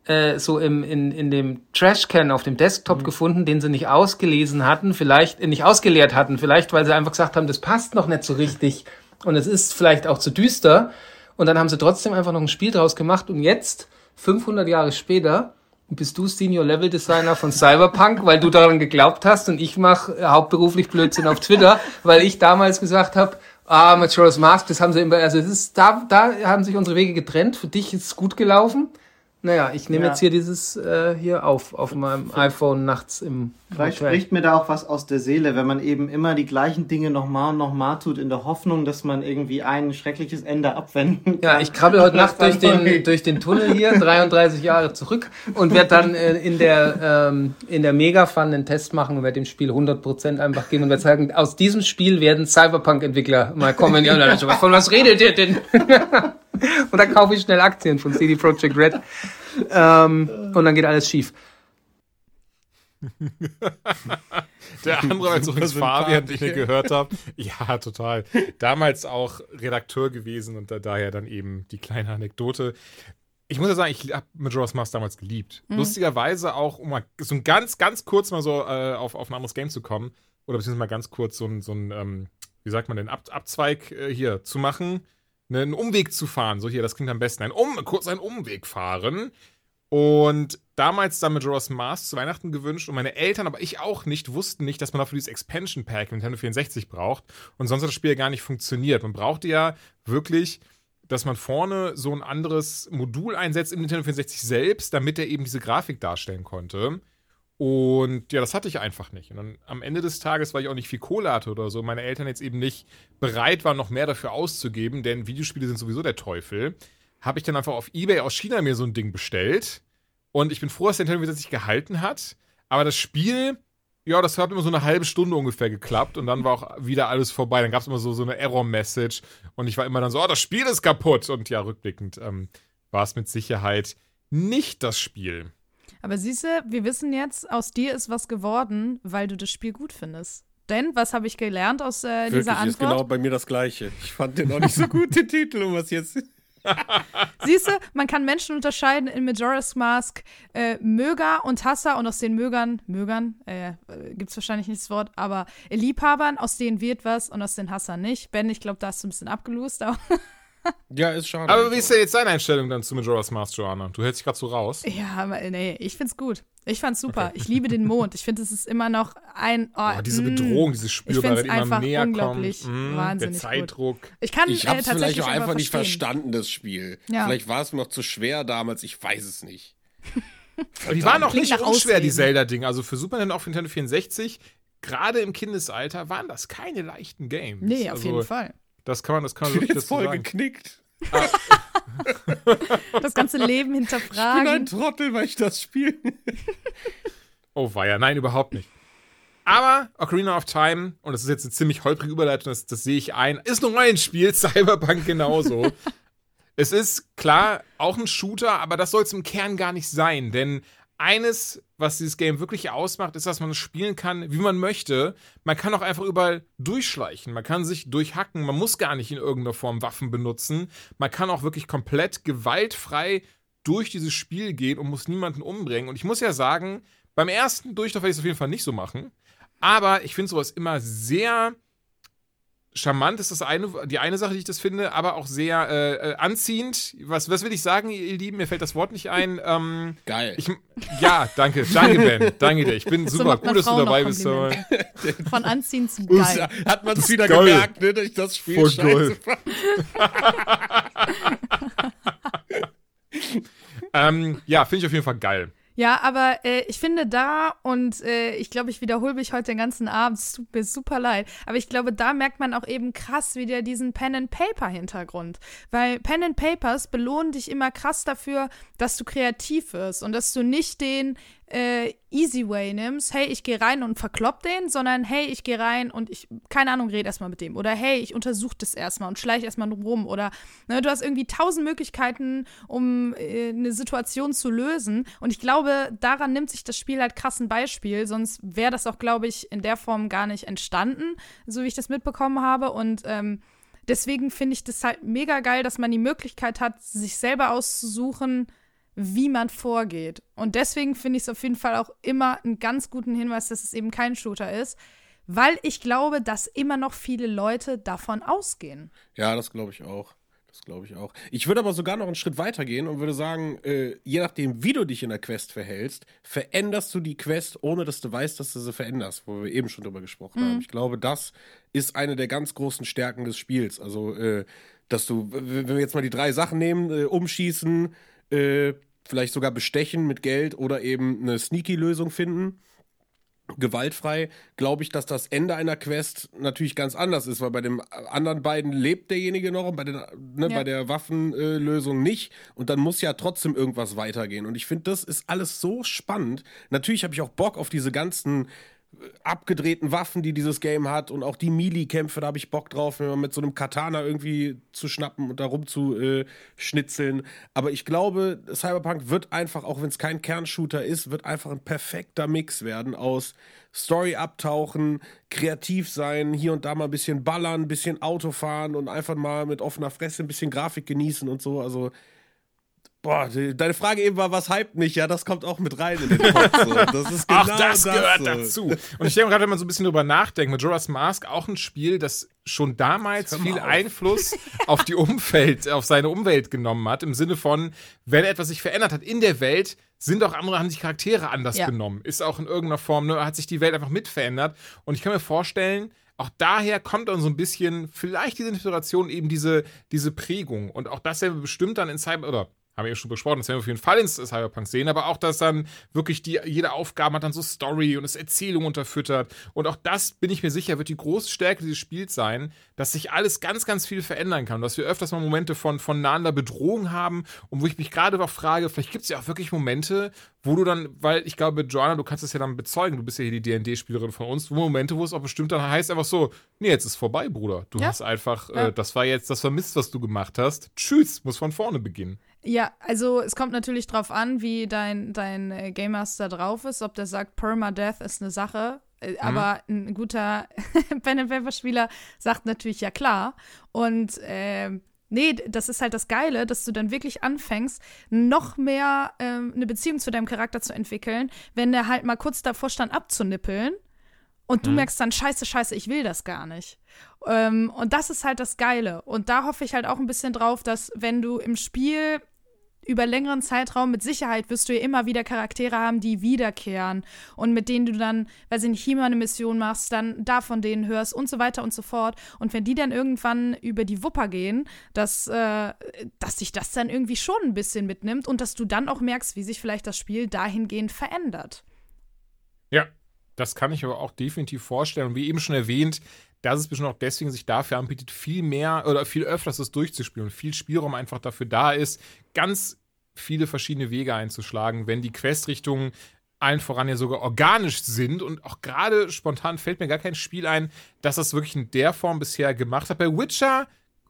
äh, so im, in, in dem Trashcan auf dem Desktop gefunden, den sie nicht ausgelesen hatten, vielleicht äh, nicht ausgeleert hatten, vielleicht weil sie einfach gesagt haben, das passt noch nicht so richtig und es ist vielleicht auch zu düster. Und dann haben sie trotzdem einfach noch ein Spiel draus gemacht und jetzt, 500 Jahre später, bist du Senior Level Designer von Cyberpunk, weil du daran geglaubt hast und ich mache hauptberuflich Blödsinn auf Twitter, weil ich damals gesagt habe, ah, Majora's Mask, das haben sie immer, also es ist, da, da haben sich unsere Wege getrennt. Für dich ist es gut gelaufen. Naja, ich nehme Ja. jetzt hier dieses äh, hier auf, auf meinem iPhone nachts im Vielleicht Hotel. spricht mir da auch was aus der Seele, wenn man eben immer die gleichen Dinge nochmal und nochmal tut, in der Hoffnung, dass man irgendwie ein schreckliches Ende abwenden kann. Ja, ich krabbel heute Nacht durch den, durch den Tunnel hier, 33 Jahre zurück und werde dann äh, in der, ähm, in der Mega-Fun einen Test machen und werde dem Spiel 100% einfach geben und werde sagen, aus diesem Spiel werden Cyberpunk-Entwickler mal kommen. Ja, von was redet ihr denn? und dann kaufe ich schnell Aktien von CD Projekt Red. Ähm, und dann geht alles schief. Der andere jetzt übrigens Fabian, den ich gehört habe. Ja, total. Damals auch Redakteur gewesen und da, daher dann eben die kleine Anekdote. Ich muss ja sagen, ich habe Majora's Mask damals geliebt. Lustigerweise auch, um mal so ein ganz, ganz kurz mal so äh, auf, auf ein anderes Game zu kommen, oder beziehungsweise mal ganz kurz so ein, so ein ähm, wie sagt man denn, Ab Abzweig äh, hier zu machen, einen Umweg zu fahren. So hier, das klingt am besten. Ein um kurz einen Umweg fahren. Und damals dann mit Majora's Mask zu Weihnachten gewünscht und meine Eltern, aber ich auch nicht, wussten nicht, dass man dafür dieses Expansion Pack Nintendo 64 braucht und sonst hat das Spiel ja gar nicht funktioniert. Man brauchte ja wirklich, dass man vorne so ein anderes Modul einsetzt im Nintendo 64 selbst, damit er eben diese Grafik darstellen konnte. Und ja, das hatte ich einfach nicht. Und dann am Ende des Tages, weil ich auch nicht viel Kohle hatte oder so, meine Eltern jetzt eben nicht bereit waren, noch mehr dafür auszugeben, denn Videospiele sind sowieso der Teufel, habe ich dann einfach auf Ebay aus China mir so ein Ding bestellt. Und ich bin froh, dass der Nintendo sich gehalten hat. Aber das Spiel, ja, das hat immer so eine halbe Stunde ungefähr geklappt und dann war auch wieder alles vorbei. Dann gab es immer so, so eine Error-Message und ich war immer dann so, oh, das Spiel ist kaputt. Und ja, rückblickend ähm, war es mit Sicherheit nicht das Spiel. Aber siehst du, wir wissen jetzt, aus dir ist was geworden, weil du das Spiel gut findest. Denn, was habe ich gelernt aus äh, Wirklich, dieser ist genau Antwort? bei mir das Gleiche. Ich fand den auch nicht so gut, den Titel, um was jetzt. Siehst du, man kann Menschen unterscheiden in Majora's Mask äh, Möger und Hasser und aus den Mögern, Mögern, äh, gibt es wahrscheinlich nicht das Wort, aber Liebhabern, aus denen wird was und aus den Hassern nicht. Ben, ich glaube, da hast du ein bisschen abgelost, aber Ja, ist schade. Aber wie ist denn jetzt deine Einstellung dann zu Majora's Mask, Joanna? Du hältst dich gerade so raus. ja, aber nee, ich find's gut. Ich fand's super. Ich liebe den Mond. Ich finde, es ist immer noch ein. Oh, Oh, diese mm. Bedrohung, diese find's die immer einfach näher unglaublich kommt. Mm, wahnsinnig Der gut. Zeitdruck. Ich kann Ich äh, hab's vielleicht tatsächlich auch einfach nicht verstanden, das Spiel. Ja. Vielleicht war es mir noch zu schwer damals, ich weiß es nicht. Die waren auch nicht nach unschwer, die. Zelda-Dinge. Also für Super Nintendo, für Nintendo 64, gerade im Kindesalter, waren das keine leichten Games. Nee, auf also, jeden Fall. Das kann man, das kann man wirklich jetzt voll sagen. geknickt. Das ganze Leben Ich bin ein hinterfragen. Trottel, weil ich das spiele. Oh weia, nein, überhaupt nicht. Aber Ocarina of Time, und das ist jetzt eine ziemlich holprige Überleitung, das, das sehe ich ein, ist ein Rollenspiel, Cyberpunk genauso. es ist klar auch ein Shooter, aber das soll es im Kern gar nicht sein, denn eines, was dieses Game wirklich ausmacht, ist, dass man spielen kann, wie man möchte. Man kann auch einfach überall durchschleichen, man kann sich durchhacken, man muss gar nicht in irgendeiner Form Waffen benutzen. Man kann auch wirklich komplett gewaltfrei durch dieses Spiel gehen und muss niemanden umbringen. Und ich muss ja sagen, beim ersten Durchlauf werde ich es auf jeden Fall nicht so machen. Aber ich finde sowas immer sehr charmant, ist das eine, die eine Sache, die ich das finde, aber auch sehr äh, äh, anziehend. Was, was will ich sagen, ihr Lieben? Mir fällt das Wort nicht ein. Ähm, Geil. ich, ja, danke, danke, Ben. Danke dir. Ich bin So super. Gut, dass du dabei bist. Von Anziehen zu geil. Hat man es wieder geil. gemerkt, ne, dass ich das Spiel Voll scheiße ähm, ja, finde ich auf jeden Fall geil. Ja, aber äh, ich finde da, und äh, ich glaube, ich wiederhole mich heute den ganzen Abend, es tut mir super leid, aber ich glaube, da merkt man auch eben krass wieder diesen Pen-and-Paper-Hintergrund. Weil Pen-and-Papers belohnen dich immer krass dafür, dass du kreativ wirst und dass du nicht den äh, Easy Way nimmst, hey, ich gehe rein und verklopp den, sondern hey, ich gehe rein und ich, keine Ahnung, rede erstmal mit dem. Oder hey, ich untersuche das erstmal und schleiche erstmal rum. Oder ne, du hast irgendwie tausend Möglichkeiten, um äh, eine Situation zu lösen. Und ich glaube, daran nimmt sich das Spiel halt krass ein Beispiel, sonst wäre das auch, glaube ich, in der Form gar nicht entstanden, so wie ich das mitbekommen habe. Und ähm, deswegen finde ich das halt mega geil, dass man die Möglichkeit hat, sich selber auszusuchen, wie man vorgeht. Und deswegen finde ich es auf jeden Fall auch immer einen ganz guten Hinweis, dass es eben kein Shooter ist, weil ich glaube, dass immer noch viele Leute davon ausgehen. Ja, das glaube ich auch. Das glaube ich auch. Ich würde aber sogar noch einen Schritt weiter gehen und würde sagen, äh, je nachdem, wie du dich in der Quest verhältst, veränderst du die Quest, ohne dass du weißt, dass du sie veränderst, wo wir eben schon drüber gesprochen haben. Ich glaube, das ist eine der ganz großen Stärken des Spiels. Also, äh, dass du, wenn wir jetzt mal die drei Sachen nehmen, äh, umschießen, äh, vielleicht sogar bestechen mit Geld oder eben eine Sneaky-Lösung finden, gewaltfrei, glaube ich, dass das Ende einer Quest natürlich ganz anders ist, weil bei den anderen beiden lebt derjenige noch und bei, den, ne, Ja. bei der Waffenlösung nicht und dann muss ja trotzdem irgendwas weitergehen und ich finde, das ist alles so spannend. Natürlich habe ich auch Bock auf diese ganzen äh, abgedrehten Waffen, die dieses Game hat und auch die Melee-Kämpfe, da habe ich Bock drauf, mit so einem Katana irgendwie zu schnappen und da rum zu äh, schnitzeln. Aber ich glaube, Cyberpunk wird einfach, auch wenn es kein Kernshooter ist, wird einfach ein perfekter Mix werden aus Story abtauchen, kreativ sein, hier und da mal ein bisschen ballern, ein bisschen Auto fahren und einfach mal mit offener Fresse ein bisschen Grafik genießen und so. Also Boah, die, deine Frage eben war, was hypt mich? Ja, das kommt auch mit rein in den Kopf. So. Das ist genau Ach, das, gehört so. dazu. Und ich denke gerade, wenn man so ein bisschen drüber nachdenkt, Majora's Mask auch ein Spiel, das schon damals viel auf. Einfluss auf die Umwelt, auf seine Umwelt genommen hat, im Sinne von, wenn etwas sich verändert hat in der Welt, sind auch andere, haben sich Charaktere anders Ja. benommen. Ist auch in irgendeiner Form, ne, hat sich die Welt einfach mit verändert. Und ich kann mir vorstellen, auch daher kommt dann so ein bisschen vielleicht diese Inspiration, eben diese, diese Prägung. Und auch das werden wir bestimmt dann in Cyber, oder haben wir ja schon besprochen, das werden wir auf jeden Fall in Cyberpunk sehen, aber auch, dass dann wirklich die, jede Aufgabe hat dann so Story und ist Erzählung unterfüttert. Und auch das, bin ich mir sicher, wird die große Stärke dieses Spiels sein, dass sich alles ganz, ganz viel verändern kann. Dass wir öfters mal Momente von, von nahender Bedrohung haben und wo ich mich gerade auch frage, vielleicht gibt es ja auch wirklich Momente, wo du dann, weil ich glaube, Joanna, du kannst es ja dann bezeugen, du bist ja hier die D&D-Spielerin von uns, wo Momente, wo es auch bestimmt dann heißt einfach so, nee, jetzt ist vorbei, Bruder. Du Ja. hast einfach, Ja. äh, das war jetzt das Vermisst, was du gemacht hast. Tschüss, muss von vorne beginnen. Ja, also es kommt natürlich drauf an, wie dein, dein äh, Game Master drauf ist, ob der sagt, Permadeath ist eine Sache. äh, aber ein guter and Paper Spieler sagt natürlich ja klar und äh, Nee, das ist halt das Geile, dass du dann wirklich anfängst, noch mehr ähm, eine Beziehung zu deinem Charakter zu entwickeln, wenn der halt mal kurz davor stand, abzunippeln. Und du Mhm. merkst dann, scheiße, scheiße, ich will das gar nicht. Ähm, und das ist halt das Geile. Und da hoffe ich halt auch ein bisschen drauf, dass wenn du im Spiel über längeren Zeitraum mit Sicherheit wirst du ja immer wieder Charaktere haben, die wiederkehren und mit denen du dann, weiß ich nicht, mal eine Mission machst, dann da von denen hörst und so weiter und so fort. Und wenn die dann irgendwann über die Wupper gehen, dass, äh, dass sich das dann irgendwie schon ein bisschen mitnimmt und dass du dann auch merkst, wie sich vielleicht das Spiel dahingehend verändert. Ja, das kann ich aber auch definitiv vorstellen. Und wie eben schon erwähnt, dass es bestimmt auch deswegen sich dafür anbietet, viel mehr oder viel öfters das durchzuspielen und viel Spielraum einfach dafür da ist, ganz viele verschiedene Wege einzuschlagen, wenn die Questrichtungen allen voran ja sogar organisch sind und auch gerade spontan fällt mir gar kein Spiel ein, das das wirklich in der Form bisher gemacht hat. Bei Witcher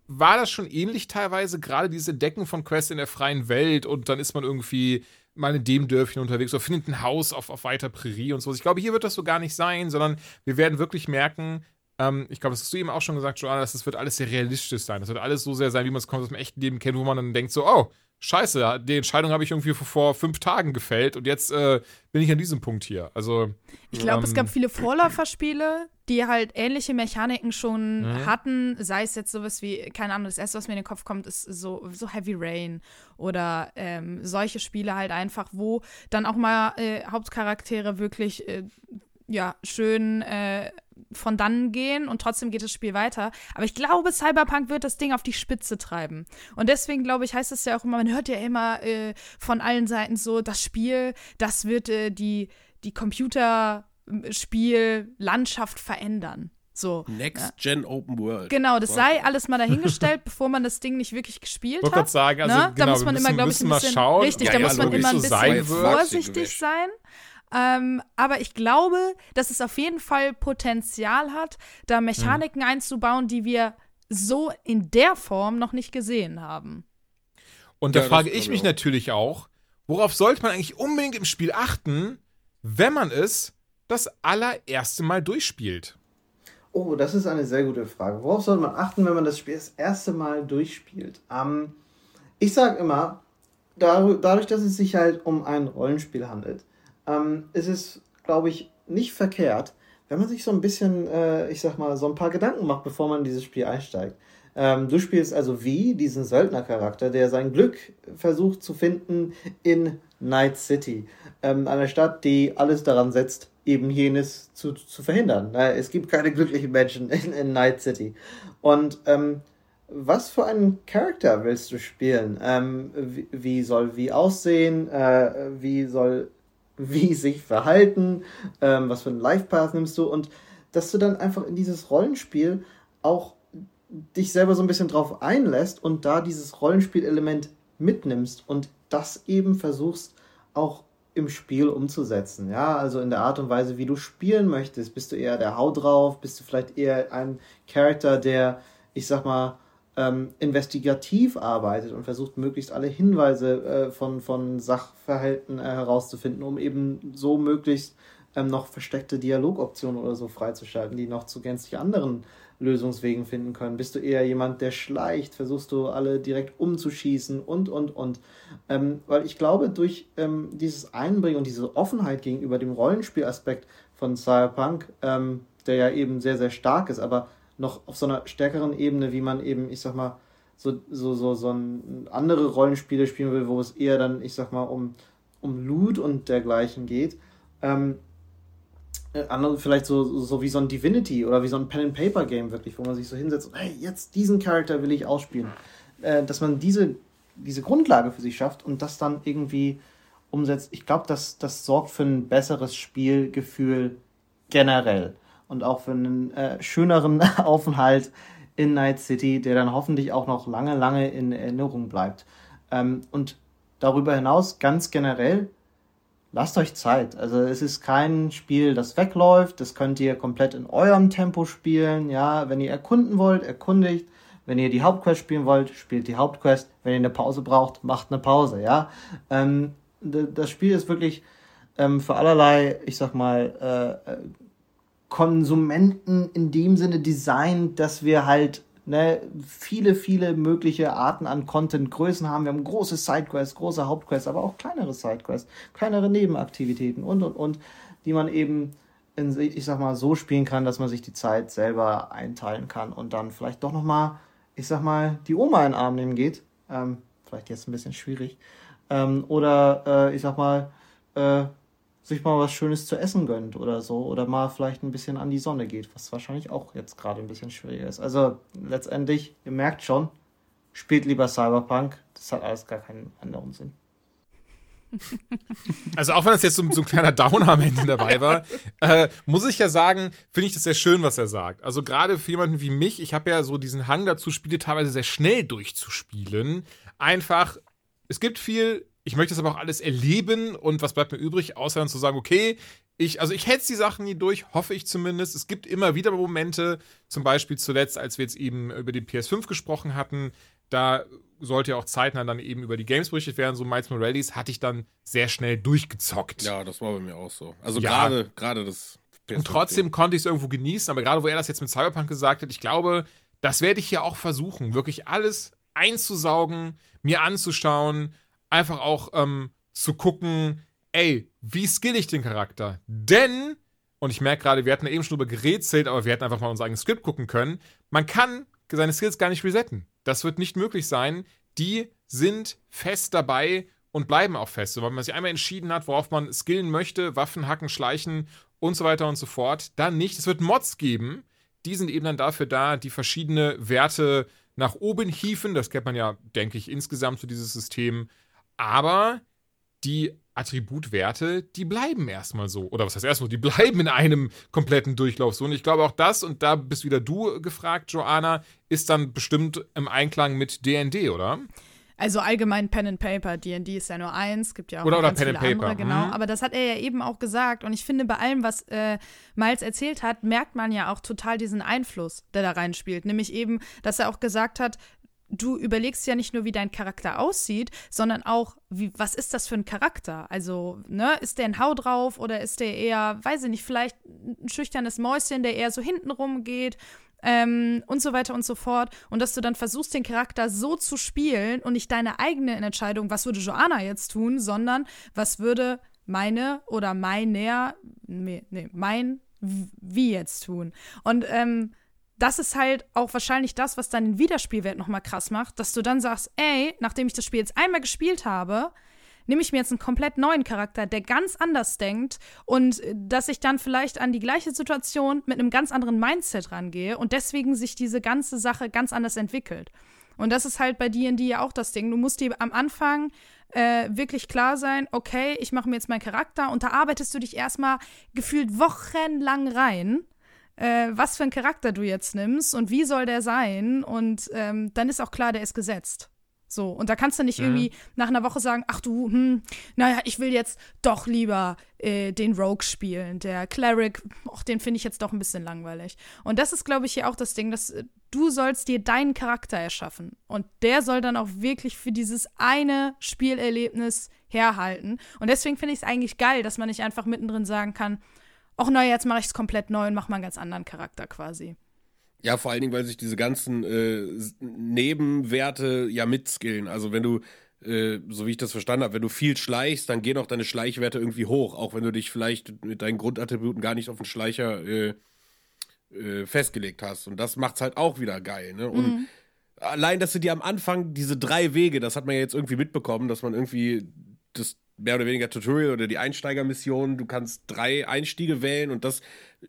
war das schon ähnlich teilweise, gerade diese Decken von Quests in der freien Welt und dann ist man irgendwie mal in dem Dörfchen unterwegs oder findet ein Haus auf, auf weiter Prärie und so. Ich glaube, hier wird das so gar nicht sein, sondern wir werden wirklich merken, ähm, ich glaube, das hast du eben auch schon gesagt, Joanna, dass das wird alles sehr realistisch sein. Das wird alles so sehr sein, wie man es aus dem echten Leben kennt, wo man dann denkt so, oh, scheiße, die Entscheidung habe ich irgendwie vor, fünf Tagen gefällt und jetzt äh, bin ich an diesem Punkt hier. Also Ich glaube, es Ähm. gab viele Vorläuferspiele, die halt ähnliche Mechaniken schon Mhm. hatten. Sei es jetzt sowas wie, keine Ahnung, das erste, was mir in den Kopf kommt, ist so, so Heavy Rain oder ähm, solche Spiele halt einfach, wo dann auch mal äh, Hauptcharaktere wirklich äh, ja, schön äh, von dann gehen und trotzdem geht das Spiel weiter. Aber ich glaube, Cyberpunk wird das Ding auf die Spitze treiben. Und deswegen glaube ich, heißt es ja auch immer, man hört ja immer äh, von allen Seiten so, das Spiel, das wird äh, die, die Computerspiellandschaft verändern. So. Next Gen Open World. Genau, das sei alles mal dahingestellt, bevor man das Ding nicht wirklich gespielt gerade hat. sagen, also ne? genau, da muss wir man müssen, immer, glaube ich, ein mal bisschen schauen. richtig, Ja, da ja, muss man immer ein so bisschen sein vorsichtig sein. Ähm, aber ich glaube, dass es auf jeden Fall Potenzial hat, da Mechaniken einzubauen, die wir so in der Form noch nicht gesehen haben. Und da Ja, frage ich ich mich auch. natürlich auch, worauf sollte man eigentlich unbedingt im Spiel achten, wenn man es das allererste Mal durchspielt? Oh, das ist eine sehr gute Frage. Worauf sollte man achten, wenn man das Spiel das erste Mal durchspielt? Ähm, ich sage immer, dadurch, dass es sich halt um ein Rollenspiel handelt, ähm, ist es, glaube ich, nicht verkehrt, wenn man sich so ein bisschen, äh, ich sag mal, so ein paar Gedanken macht, bevor man in dieses Spiel einsteigt. Ähm, du spielst also wie diesen Söldnercharakter, der sein Glück versucht zu finden in Night City. Ähm, einer Stadt, die alles daran setzt, eben jenes zu, zu verhindern. Es gibt keine glücklichen Menschen in, in Night City. Und ähm, was für einen Charakter willst du spielen? Ähm, wie, wie soll wie aussehen? Äh, wie soll wie sich verhalten? Ähm, was für einen Life Path nimmst du? Und dass du dann einfach in dieses Rollenspiel auch dich selber so ein bisschen drauf einlässt und da dieses Rollenspielelement mitnimmst und das eben versuchst auch im Spiel umzusetzen. Ja, also in der Art und Weise, wie du spielen möchtest. Bist du eher der Hau drauf? Bist du vielleicht eher ein Charakter, der, ich sag mal, ähm, investigativ arbeitet und versucht, möglichst alle Hinweise äh, von, von Sachverhalten äh, herauszufinden, um eben so möglichst ähm, noch versteckte Dialogoptionen oder so freizuschalten, die noch zu gänzlich anderen Lösungswegen finden können. Bist du eher jemand, der schleicht? Versuchst du alle direkt umzuschießen und, und, und. Ähm, weil ich glaube, durch ähm, dieses Einbringen und diese Offenheit gegenüber dem Rollenspielaspekt von Cyberpunk, ähm, der ja eben sehr, sehr stark ist, aber noch auf so einer stärkeren Ebene, wie man eben, ich sag mal, so, so, so, so ein, andere Rollenspiele spielen will, wo es eher dann, ich sag mal, um, um Loot und dergleichen geht. Ähm, äh, vielleicht so, so wie so ein Divinity oder wie so ein Pen-and-Paper-Game wirklich, wo man sich so hinsetzt und hey, jetzt diesen Charakter will ich ausspielen. Äh, dass man diese, diese Grundlage für sich schafft und das dann irgendwie umsetzt. Ich glaube, das, das sorgt für ein besseres Spielgefühl generell und auch für einen äh, schöneren Aufenthalt in Night City, der dann hoffentlich auch noch lange, lange in Erinnerung bleibt. Ähm, und darüber hinaus ganz generell, lasst euch Zeit. Also es ist kein Spiel, das wegläuft. Das könnt ihr komplett in eurem Tempo spielen. Ja, wenn ihr erkunden wollt, erkundigt. Wenn ihr die Hauptquest spielen wollt, spielt die Hauptquest. Wenn ihr eine Pause braucht, macht eine Pause. Ja, ähm, das Spiel ist wirklich ähm, für allerlei, ich sag mal, äh, äh, Konsumenten in dem Sinne designt, dass wir halt ne, viele, viele mögliche Arten an Content-Größen haben. Wir haben große Sidequests, große Hauptquests, aber auch kleinere Sidequests, kleinere Nebenaktivitäten und, und, und, die man eben, in, ich sag mal, so spielen kann, dass man sich die Zeit selber einteilen kann und dann vielleicht doch nochmal, ich sag mal, die Oma in den Arm nehmen geht. Ähm, vielleicht jetzt ein bisschen schwierig. Ähm, oder, äh, ich sag mal, äh, sich mal was Schönes zu essen gönnt oder so. Oder mal vielleicht ein bisschen an die Sonne geht, was wahrscheinlich auch jetzt gerade ein bisschen schwieriger ist. Also letztendlich, ihr merkt schon, spielt lieber Cyberpunk. Das hat alles gar keinen anderen Sinn. Also auch wenn das jetzt so, so ein kleiner Downer am Ende dabei war, äh, muss ich ja sagen, finde ich das sehr schön, was er sagt. Also gerade für jemanden wie mich, ich habe ja so diesen Hang dazu, Spiele teilweise sehr schnell durchzuspielen. Einfach, es gibt viel ich möchte es aber auch alles erleben und was bleibt mir übrig, außer dann zu sagen, okay, ich, also ich hetze die Sachen nie durch, hoffe ich zumindest. Es gibt immer wieder Momente, zum Beispiel zuletzt, als wir jetzt eben über die PS5 gesprochen hatten, da sollte ja auch zeitnah dann eben über die Games berichtet werden, so Miles Morales, hatte ich dann sehr schnell durchgezockt. Ja, das war bei mir auch so. Also ja. gerade, gerade das PS5 Und trotzdem konnte ich es irgendwo genießen, aber gerade wo er das jetzt mit Cyberpunk gesagt hat, ich glaube, das werde ich hier auch versuchen, wirklich alles einzusaugen, mir anzuschauen, einfach auch ähm, zu gucken, ey, wie skill ich den Charakter? Denn, und ich merke gerade, wir hatten eben schon drüber gerätselt, aber wir hätten einfach mal unser eigenes Skript gucken können, man kann seine Skills gar nicht resetten. Das wird nicht möglich sein. Die sind fest dabei und bleiben auch fest. wenn man sich einmal entschieden hat, worauf man skillen möchte, Waffen, Hacken, Schleichen und so weiter und so fort, dann nicht. Es wird Mods geben, die sind eben dann dafür da, die verschiedene Werte nach oben hieven. Das kennt man ja, denke ich, insgesamt für dieses System aber die Attributwerte, die bleiben erstmal so. Oder was heißt erstmal? Die bleiben in einem kompletten Durchlauf so. Und ich glaube auch das, und da bist wieder du gefragt, Joanna, ist dann bestimmt im Einklang mit DND, oder? Also allgemein Pen and Paper, D&D ist ja nur eins, gibt ja auch oder, oder Pen and Paper. andere, genau. Mhm. Aber das hat er ja eben auch gesagt und ich finde bei allem, was äh, Miles erzählt hat, merkt man ja auch total diesen Einfluss, der da reinspielt. Nämlich eben, dass er auch gesagt hat, du überlegst ja nicht nur, wie dein Charakter aussieht, sondern auch, wie, was ist das für ein Charakter? Also, ne, ist der ein Hau drauf oder ist der eher, weiß ich nicht, vielleicht ein schüchternes Mäuschen, der eher so hintenrum geht ähm, und so weiter und so fort. Und dass du dann versuchst, den Charakter so zu spielen und nicht deine eigene Entscheidung, was würde Joanna jetzt tun, sondern was würde meine oder meiner, nee, nee, mein wie jetzt tun. Und ähm, das ist halt auch wahrscheinlich das, was dann den Wiederspielwert nochmal krass macht, dass du dann sagst, ey, nachdem ich das Spiel jetzt einmal gespielt habe, nehme ich mir jetzt einen komplett neuen Charakter, der ganz anders denkt und äh, dass ich dann vielleicht an die gleiche Situation mit einem ganz anderen Mindset rangehe und deswegen sich diese ganze Sache ganz anders entwickelt. Und das ist halt bei D&D ja auch das Ding. Du musst dir am Anfang äh, wirklich klar sein, okay, ich mache mir jetzt meinen Charakter und da arbeitest du dich erstmal gefühlt wochenlang rein äh, was für einen Charakter du jetzt nimmst und wie soll der sein. Und ähm, dann ist auch klar, der ist gesetzt. So, und da kannst du nicht mhm. irgendwie nach einer Woche sagen, ach du, hm, naja, ich will jetzt doch lieber äh, den Rogue spielen. Der Cleric, och, den finde ich jetzt doch ein bisschen langweilig. Und das ist, glaube ich, hier auch das Ding, dass äh, du sollst dir deinen Charakter erschaffen. Und der soll dann auch wirklich für dieses eine Spielerlebnis herhalten. Und deswegen finde ich es eigentlich geil, dass man nicht einfach mittendrin sagen kann, ach naja, jetzt mache ich es komplett neu und mache mal einen ganz anderen Charakter quasi. Ja, vor allen Dingen, weil sich diese ganzen äh, Nebenwerte ja mitskillen. Also wenn du, äh, so wie ich das verstanden habe, wenn du viel schleichst, dann gehen auch deine Schleichwerte irgendwie hoch, auch wenn du dich vielleicht mit deinen Grundattributen gar nicht auf den Schleicher äh, äh festgelegt hast. Und das macht es halt auch wieder geil. Ne? Und mhm. allein, dass du dir am Anfang diese drei Wege, das hat man ja jetzt irgendwie mitbekommen, dass man irgendwie das mehr oder weniger Tutorial oder die Einsteigermission. Du kannst drei Einstiege wählen und das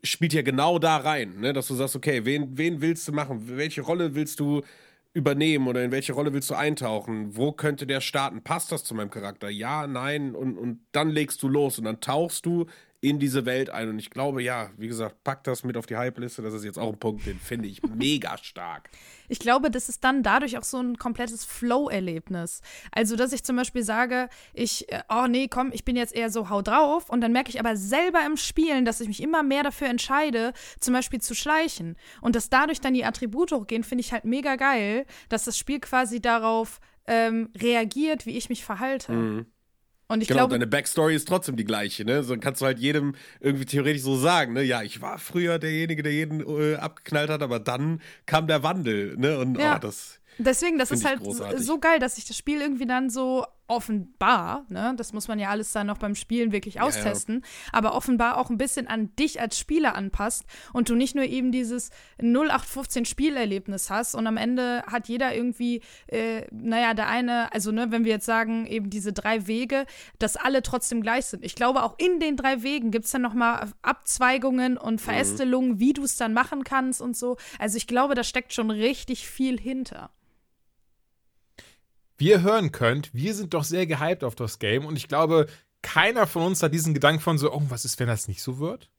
spielt ja genau da rein, ne? dass du sagst, okay, wen, wen willst du machen? Welche Rolle willst du übernehmen oder in welche Rolle willst du eintauchen? Wo könnte der starten? Passt das zu meinem Charakter? Ja, nein und, und dann legst du los und dann tauchst du in diese Welt ein. Und ich glaube, ja, wie gesagt, pack das mit auf die Hype-Liste. Das ist jetzt auch ein Punkt, den finde ich mega stark. Ich glaube, das ist dann dadurch auch so ein komplettes Flow-Erlebnis. Also, dass ich zum Beispiel sage, ich, äh, oh nee, komm, ich bin jetzt eher so hau drauf. Und dann merke ich aber selber im Spielen, dass ich mich immer mehr dafür entscheide, zum Beispiel zu schleichen. Und dass dadurch dann die Attribute hochgehen, finde ich halt mega geil, dass das Spiel quasi darauf ähm, reagiert, wie ich mich verhalte. Mhm. Und ich genau, glaube, deine Backstory ist trotzdem die gleiche, ne? So kannst du halt jedem irgendwie theoretisch so sagen, ne? Ja, ich war früher derjenige, der jeden äh, abgeknallt hat, aber dann kam der Wandel, ne? Und Ja. oh, das. Deswegen, das ist halt großartig. so geil, dass sich das Spiel irgendwie dann so offenbar, ne, das muss man ja alles dann noch beim Spielen wirklich ja. austesten, aber offenbar auch ein bisschen an dich als Spieler anpasst und du nicht nur eben dieses 0815 Spielerlebnis hast und am Ende hat jeder irgendwie, äh, naja, der eine, also ne, wenn wir jetzt sagen, eben diese drei Wege, dass alle trotzdem gleich sind. Ich glaube, auch in den drei Wegen gibt es dann nochmal Abzweigungen und Verästelungen, wie du es dann machen kannst und so. Also ich glaube, da steckt schon richtig viel hinter. Wie ihr hören könnt, wir sind doch sehr gehypt auf das Game und ich glaube, keiner von uns hat diesen Gedanken von so, oh, was ist, wenn das nicht so wird?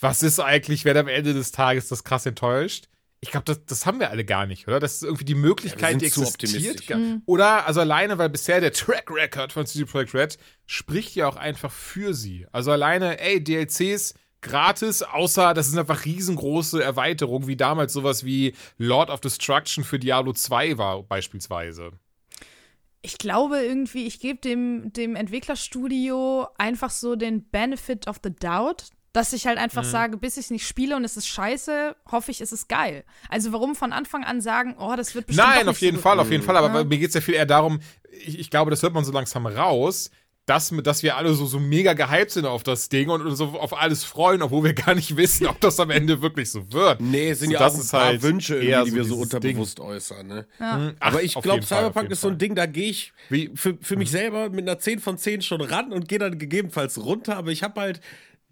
Was ist eigentlich, wenn am Ende des Tages das krass enttäuscht? Ich glaube, das, das haben wir alle gar nicht, oder? Das ist irgendwie die Möglichkeit, sind die existiert. optimistisch. gar- Oder, also alleine, weil bisher der Track Record von CD Projekt Red spricht ja auch einfach für sie. Also alleine, ey, DLCs gratis, außer das sind einfach riesengroße Erweiterungen, wie damals sowas wie Lord of Destruction für Diablo 2 war, beispielsweise. Ich glaube irgendwie, ich gebe dem, dem Entwicklerstudio einfach so den Benefit of the Doubt, dass ich halt Mhm. einfach sage, bis ich es nicht spiele und es ist scheiße, hoffe ich, es ist geil. Also warum von Anfang an sagen, oh, das wird bestimmt Nein, auf jeden so Fall, auf jeden Fall. Aber Ja. mir geht es ja viel eher darum, ich, ich glaube, das hört man so langsam raus, dass, dass wir alle so, so mega gehypt sind auf das Ding und uns so auf alles freuen, obwohl wir gar nicht wissen, ob das am Ende wirklich so wird. Nee, es sind So, ja das auch ein ist paar halt Wünsche, die wir so unterbewusst äußern, ne? Ach, Aber ich glaube, Cyberpunk ist so ein. Ding, da gehe ich Wie- für, für mich selber mit einer 10 von 10 schon ran und gehe dann gegebenenfalls runter. Aber ich habe halt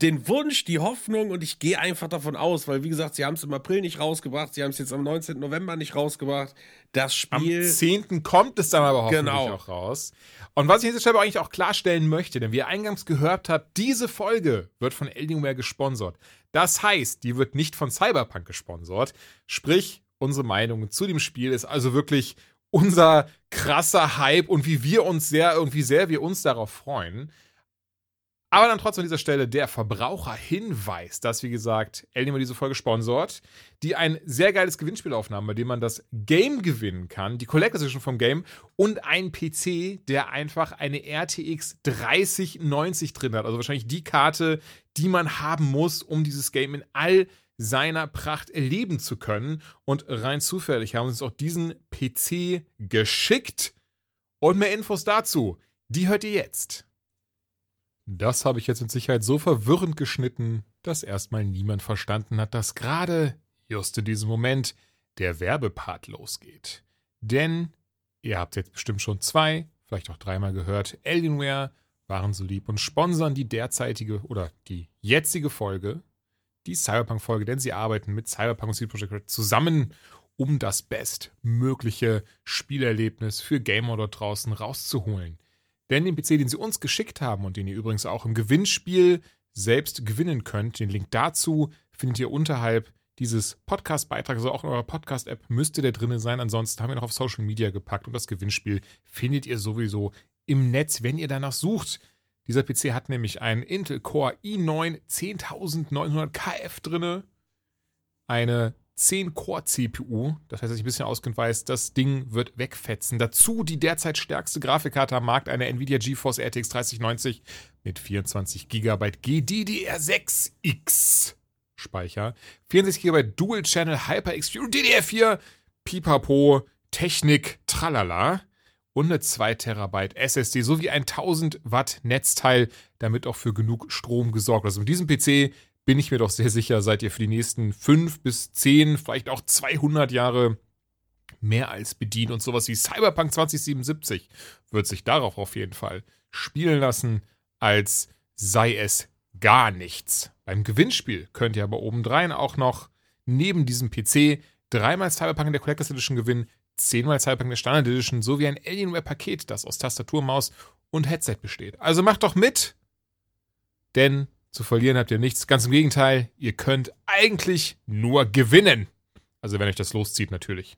den Wunsch, die Hoffnung und ich gehe einfach davon aus, weil wie gesagt, sie haben es im April nicht rausgebracht, sie haben es jetzt am 19. November nicht rausgebracht. Das Am Spiel. 10. kommt es dann aber hoffentlich Genau. auch raus. Und was ich an dieser Stelle aber eigentlich auch klarstellen möchte, denn wie ihr eingangs gehört habt, diese Folge wird von Alienware gesponsert. Das heißt, die wird nicht von Cyberpunk gesponsert. Sprich, unsere Meinung zu dem Spiel ist also wirklich unser krasser Hype und wie wir uns sehr, irgendwie sehr wir uns darauf freuen. Aber dann trotzdem an dieser Stelle der Verbraucherhinweis, dass, wie gesagt, Alienware diese Folge sponsort, die ein sehr geiles Gewinnspiel aufnahmen, bei dem man das Game gewinnen kann, die Collector's Edition vom Game und einen PC, der einfach eine RTX 3090 drin hat. Also wahrscheinlich die Karte, die man haben muss, um dieses Game in all seiner Pracht erleben zu können. Und rein zufällig haben wir uns auch diesen PC geschickt. Und mehr Infos dazu, die hört ihr jetzt. Das habe ich jetzt mit Sicherheit so verwirrend geschnitten, dass erstmal niemand verstanden hat, dass gerade just in diesem Moment der Werbepart losgeht. Denn ihr habt jetzt bestimmt schon zwei, vielleicht auch dreimal gehört, Alienware waren so lieb und sponsern die derzeitige oder die jetzige Folge, die Cyberpunk-Folge, denn sie arbeiten mit Cyberpunk und CD Projekt Red zusammen, um das bestmögliche Spielerlebnis für Gamer dort draußen rauszuholen. Denn den PC, den sie uns geschickt haben und den ihr übrigens auch im Gewinnspiel selbst gewinnen könnt, den Link dazu findet ihr unterhalb dieses Podcast-Beitrags, also auch in eurer Podcast-App müsste der drin sein. Ansonsten haben wir noch auf Social Media gepackt und das Gewinnspiel findet ihr sowieso im Netz, wenn ihr danach sucht. Dieser PC hat nämlich einen Intel Core i9 10900 KF drinne, eine 10-Core-CPU. Das heißt, dass ich ein bisschen auskennt weiß, das Ding wird wegfetzen. Dazu die derzeit stärkste Grafikkarte am Markt, eine Nvidia GeForce RTX 3090 mit 24 GB GDDR6X Speicher, 64 GB Dual-Channel HyperX DDR4, Pipapo, Technik, tralala und eine 2 Terabyte SSD sowie ein 1000 Watt Netzteil, damit auch für genug Strom gesorgt. Also mit diesem PC bin ich mir doch sehr sicher, seid ihr für die nächsten 5 bis 10, vielleicht auch 200 Jahre mehr als bedient. Und sowas wie Cyberpunk 2077 wird sich darauf auf jeden Fall spielen lassen, als sei es gar nichts. Beim Gewinnspiel könnt ihr aber obendrein auch noch neben diesem PC dreimal Cyberpunk in der Collectors Edition gewinnen, zehnmal Cyberpunk in der Standard Edition sowie ein Alienware-Paket, das aus Tastatur, Maus und Headset besteht. Also macht doch mit, denn zu verlieren habt ihr nichts. Ganz im Gegenteil, ihr könnt eigentlich nur gewinnen. Also wenn euch das loszieht, natürlich.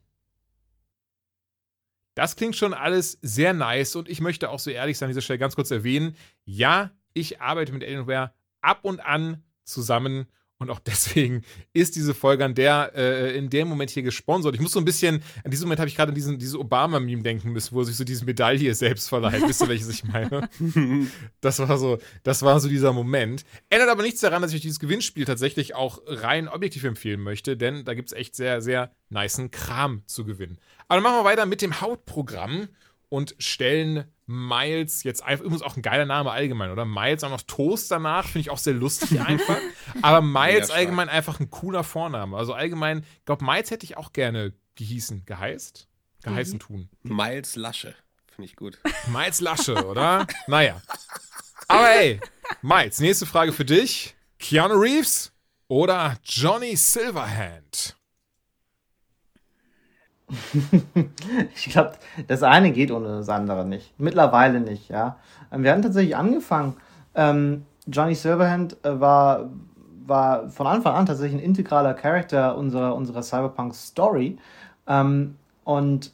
Das klingt schon alles sehr nice und ich möchte auch so ehrlich sein an dieser Stelle ganz kurz erwähnen, ja, ich arbeite mit Alienware ab und an zusammen und auch deswegen ist diese Folge an der, äh, in dem Moment hier gesponsert. Ich muss so ein bisschen, an diesem Moment habe ich gerade an diesen, dieses Obama-Meme denken müssen, wo er sich so diese Medaille selbst verleiht. Wisst ihr, welches ich meine? das war so, das war so dieser Moment. Ändert aber nichts daran, dass ich euch dieses Gewinnspiel tatsächlich auch rein objektiv empfehlen möchte, denn da gibt es echt sehr, sehr niceen Kram zu gewinnen. Aber dann machen wir weiter mit dem Hauptprogramm und stellen Miles jetzt einfach, übrigens auch ein geiler Name allgemein, oder? Miles auch noch Toast danach, finde ich auch sehr lustig einfach. Aber Miles allgemein einfach ein cooler Vorname. Also allgemein, ich glaube, Miles hätte ich auch gerne gehießen, geheißt, geheißen mhm. tun. Miles Lasche, finde ich gut. Miles Lasche, oder? naja. Aber hey, Miles, nächste Frage für dich. Keanu Reeves oder Johnny Silverhand? ich glaube, das eine geht ohne das andere nicht. Mittlerweile nicht, ja. Ähm, wir hatten tatsächlich angefangen. Ähm, Johnny Silverhand äh, war, war von Anfang an tatsächlich ein integraler Charakter unserer, unserer Cyberpunk-Story. Ähm, und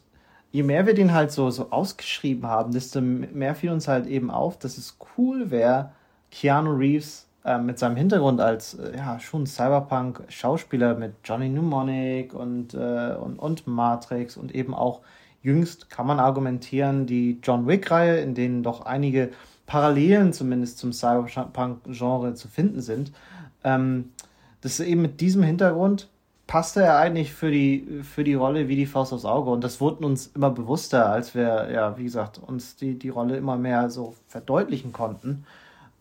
je mehr wir den halt so, so ausgeschrieben haben, desto mehr fiel uns halt eben auf, dass es cool wäre, Keanu Reeves äh, mit seinem Hintergrund als äh, ja schon Cyberpunk-Schauspieler mit Johnny Mnemonic und, äh, und, und Matrix und eben auch jüngst kann man argumentieren, die John Wick-Reihe, in denen doch einige Parallelen zumindest zum Cyberpunk-Genre zu finden sind. Ähm, das eben mit diesem Hintergrund passte er eigentlich für die, für die Rolle wie die Faust aufs Auge. Und das wurde uns immer bewusster, als wir, ja, wie gesagt, uns die, die Rolle immer mehr so verdeutlichen konnten.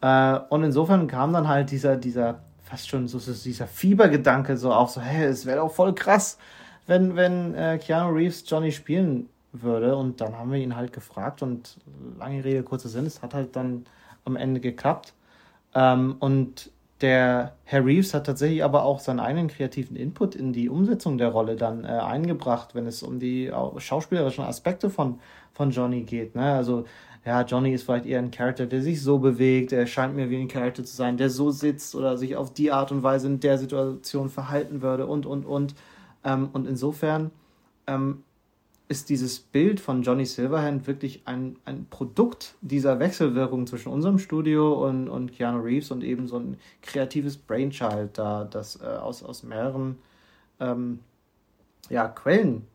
Äh, und insofern kam dann halt dieser, dieser, fast schon so, so dieser Fiebergedanke so auf, so, hey, es wäre doch voll krass, wenn, wenn äh, Keanu Reeves Johnny spielen würde. Und dann haben wir ihn halt gefragt und lange Rede, kurzer Sinn, es hat halt dann am Ende geklappt. Ähm, und der Herr Reeves hat tatsächlich aber auch seinen eigenen kreativen Input in die Umsetzung der Rolle dann äh, eingebracht, wenn es um die schauspielerischen Aspekte von, von Johnny geht. Ne? Also ja, Johnny ist vielleicht eher ein Charakter, der sich so bewegt, er scheint mir wie ein Charakter zu sein, der so sitzt oder sich auf die Art und Weise in der Situation verhalten würde und, und, und. Ähm, und insofern ähm, ist dieses Bild von Johnny Silverhand wirklich ein, ein Produkt dieser Wechselwirkung zwischen unserem Studio und, und Keanu Reeves und eben so ein kreatives Brainchild da, das äh, aus, aus mehreren ähm, ja, Quellen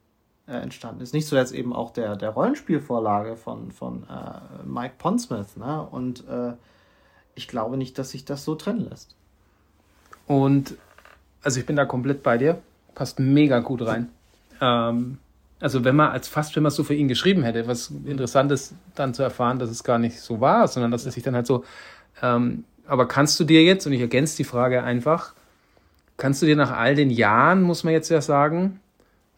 äh, entstanden ist. Nicht zuletzt eben auch der, der Rollenspielvorlage von, von äh, Mike Pondsmith. Ne? Und äh, ich glaube nicht, dass sich das so trennen lässt. Und also ich bin da komplett bei dir. Passt mega gut rein. Ähm, also wenn man als fast, wenn man es so für ihn geschrieben hätte, was interessant ist, dann zu erfahren, dass es gar nicht so war, sondern dass es sich dann halt so. Ähm, aber kannst du dir jetzt, und ich ergänze die Frage einfach, kannst du dir nach all den Jahren, muss man jetzt ja sagen,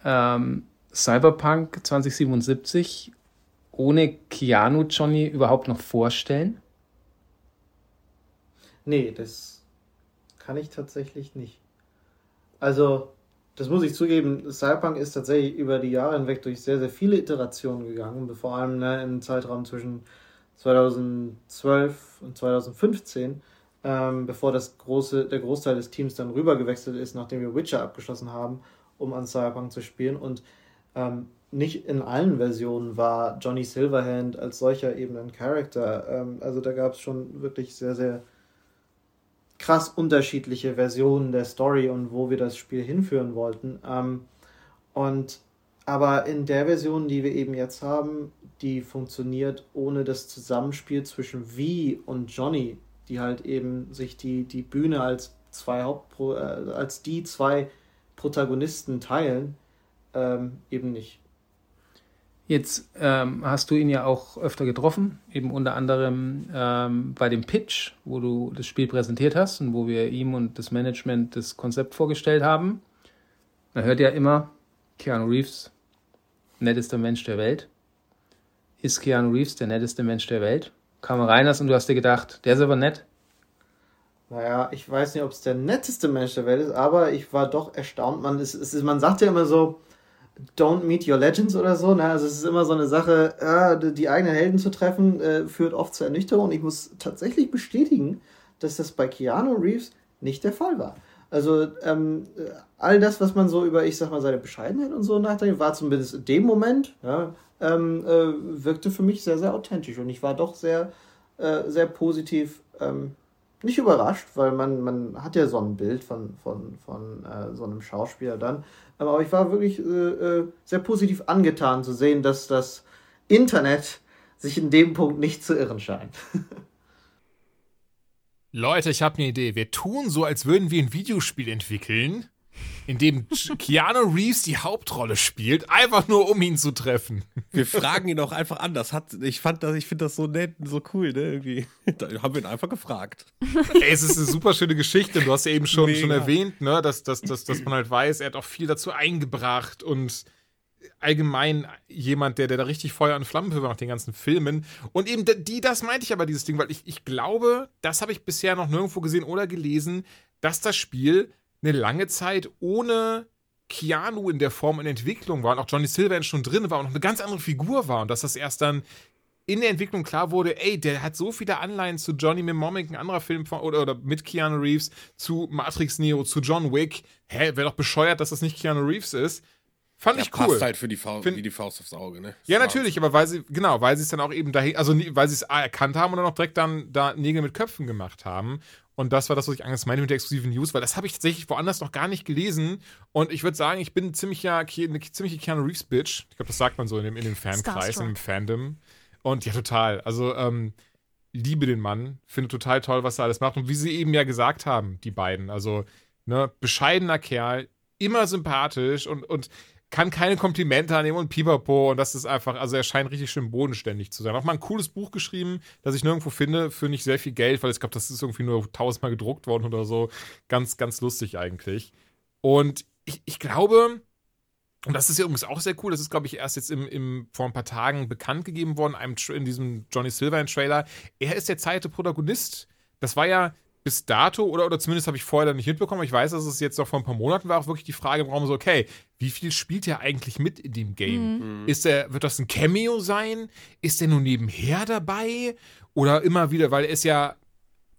ähm, Cyberpunk 2077 ohne Keanu Johnny überhaupt noch vorstellen? Nee, das kann ich tatsächlich nicht. Also, das muss ich zugeben, Cyberpunk ist tatsächlich über die Jahre hinweg durch sehr, sehr viele Iterationen gegangen, vor allem ne, im Zeitraum zwischen 2012 und 2015, ähm, bevor das große, der Großteil des Teams dann rübergewechselt ist, nachdem wir Witcher abgeschlossen haben, um an Cyberpunk zu spielen. Und ähm, nicht in allen Versionen war Johnny Silverhand als solcher eben ein Charakter. Ähm, also da gab es schon wirklich sehr, sehr krass unterschiedliche Versionen der Story und wo wir das Spiel hinführen wollten. Ähm, und aber in der Version, die wir eben jetzt haben, die funktioniert ohne das Zusammenspiel zwischen V und Johnny, die halt eben sich die, die Bühne als zwei Hauptpro äh, als die zwei Protagonisten teilen ähm, eben nicht. Jetzt ähm, hast du ihn ja auch öfter getroffen, eben unter anderem ähm, bei dem Pitch, wo du das Spiel präsentiert hast und wo wir ihm und das Management das Konzept vorgestellt haben. Man hört ja immer, Keanu Reeves, nettester Mensch der Welt. Ist Keanu Reeves der netteste Mensch der Welt? Kam rein hast und du hast dir gedacht, der ist aber nett. Naja, ich weiß nicht, ob es der netteste Mensch der Welt ist, aber ich war doch erstaunt. Man, ist, ist, man sagt ja immer so, Don't Meet Your Legends oder so. Ne? Also es ist immer so eine Sache, äh, die eigenen Helden zu treffen, äh, führt oft zur Ernüchterung. Und ich muss tatsächlich bestätigen, dass das bei Keanu Reeves nicht der Fall war. Also ähm, all das, was man so über, ich sag mal, seine Bescheidenheit und so nachdenkt, war zumindest in dem Moment, ja, ähm, äh, wirkte für mich sehr, sehr authentisch. Und ich war doch sehr, äh, sehr positiv ähm, nicht überrascht, weil man, man hat ja so ein Bild von, von, von äh, so einem Schauspieler dann. Aber ich war wirklich äh, äh, sehr positiv angetan zu sehen, dass das Internet sich in dem Punkt nicht zu irren scheint. Leute, ich habe eine Idee. Wir tun so, als würden wir ein Videospiel entwickeln, in dem Keanu Reeves die Hauptrolle spielt, einfach nur um ihn zu treffen. Wir fragen ihn auch einfach an. Das hat, ich fand das, ich finde das so nett und so cool, ne? Irgendwie. Da haben wir ihn einfach gefragt. Ey, es ist eine super schöne Geschichte. Du hast ja eben schon, Mega. schon erwähnt, ne, dass, dass, dass, dass man halt weiß, er hat auch viel dazu eingebracht und allgemein jemand, der, der da richtig Feuer und Flammen für nach den ganzen Filmen. Und eben die, das meinte ich aber, dieses Ding, weil ich, ich glaube, das habe ich bisher noch nirgendwo gesehen oder gelesen, dass das Spiel eine lange Zeit ohne Keanu in der Form in Entwicklung war und auch Johnny Silverhand schon drin war und noch eine ganz andere Figur war und dass das erst dann in der Entwicklung klar wurde, ey, der hat so viele Anleihen zu Johnny Mnemonic, ein anderer Film von, oder, oder mit Keanu Reeves, zu Matrix Neo, zu John Wick. Hä, wäre doch bescheuert, dass das nicht Keanu Reeves ist. Fand Ja, ich cool. passt halt für die Faust, Find- wie die Faust aufs Auge, ne? Ja, natürlich, aber weil sie, genau, weil sie es dann auch eben dahin, also weil sie es erkannt haben und dann auch direkt dann da Nägel mit Köpfen gemacht haben. Und das war das, was ich eigentlich meinte mit der exklusiven News, weil das habe ich tatsächlich woanders noch gar nicht gelesen. Und ich würde sagen, ich bin ein ziemlicher, Ke- eine ziemliche Keanu Reeves-Bitch. Ich glaube, das sagt man so in dem, in dem Fankreis, in dem Fandom. Und ja, total. Also, ähm, liebe den Mann, finde total toll, was er alles macht. Und wie sie eben ja gesagt haben, die beiden, also, ne, bescheidener Kerl, immer sympathisch und, und kann keine Komplimente annehmen und pipapo. Und das ist einfach, also er scheint richtig schön bodenständig zu sein. Auch mal ein cooles Buch geschrieben, das ich nirgendwo finde, für nicht sehr viel Geld, weil ich glaube, das ist irgendwie nur tausendmal gedruckt worden oder so. Ganz, ganz lustig eigentlich. Und ich, ich glaube, und das ist ja übrigens auch sehr cool, das ist, glaube ich, erst jetzt im, im, vor ein paar Tagen bekannt gegeben worden, in diesem Johnny Silverhand-Trailer. Er ist der zweite Protagonist. Das war ja bis dato, oder, oder zumindest habe ich vorher dann nicht mitbekommen, ich weiß, dass es jetzt noch vor ein paar Monaten war, auch wirklich die Frage im Raum so, okay, wie viel spielt er eigentlich mit in dem Game? Ist er, wird das ein Cameo sein? Ist er nur nebenher dabei? Oder immer wieder, weil er ist ja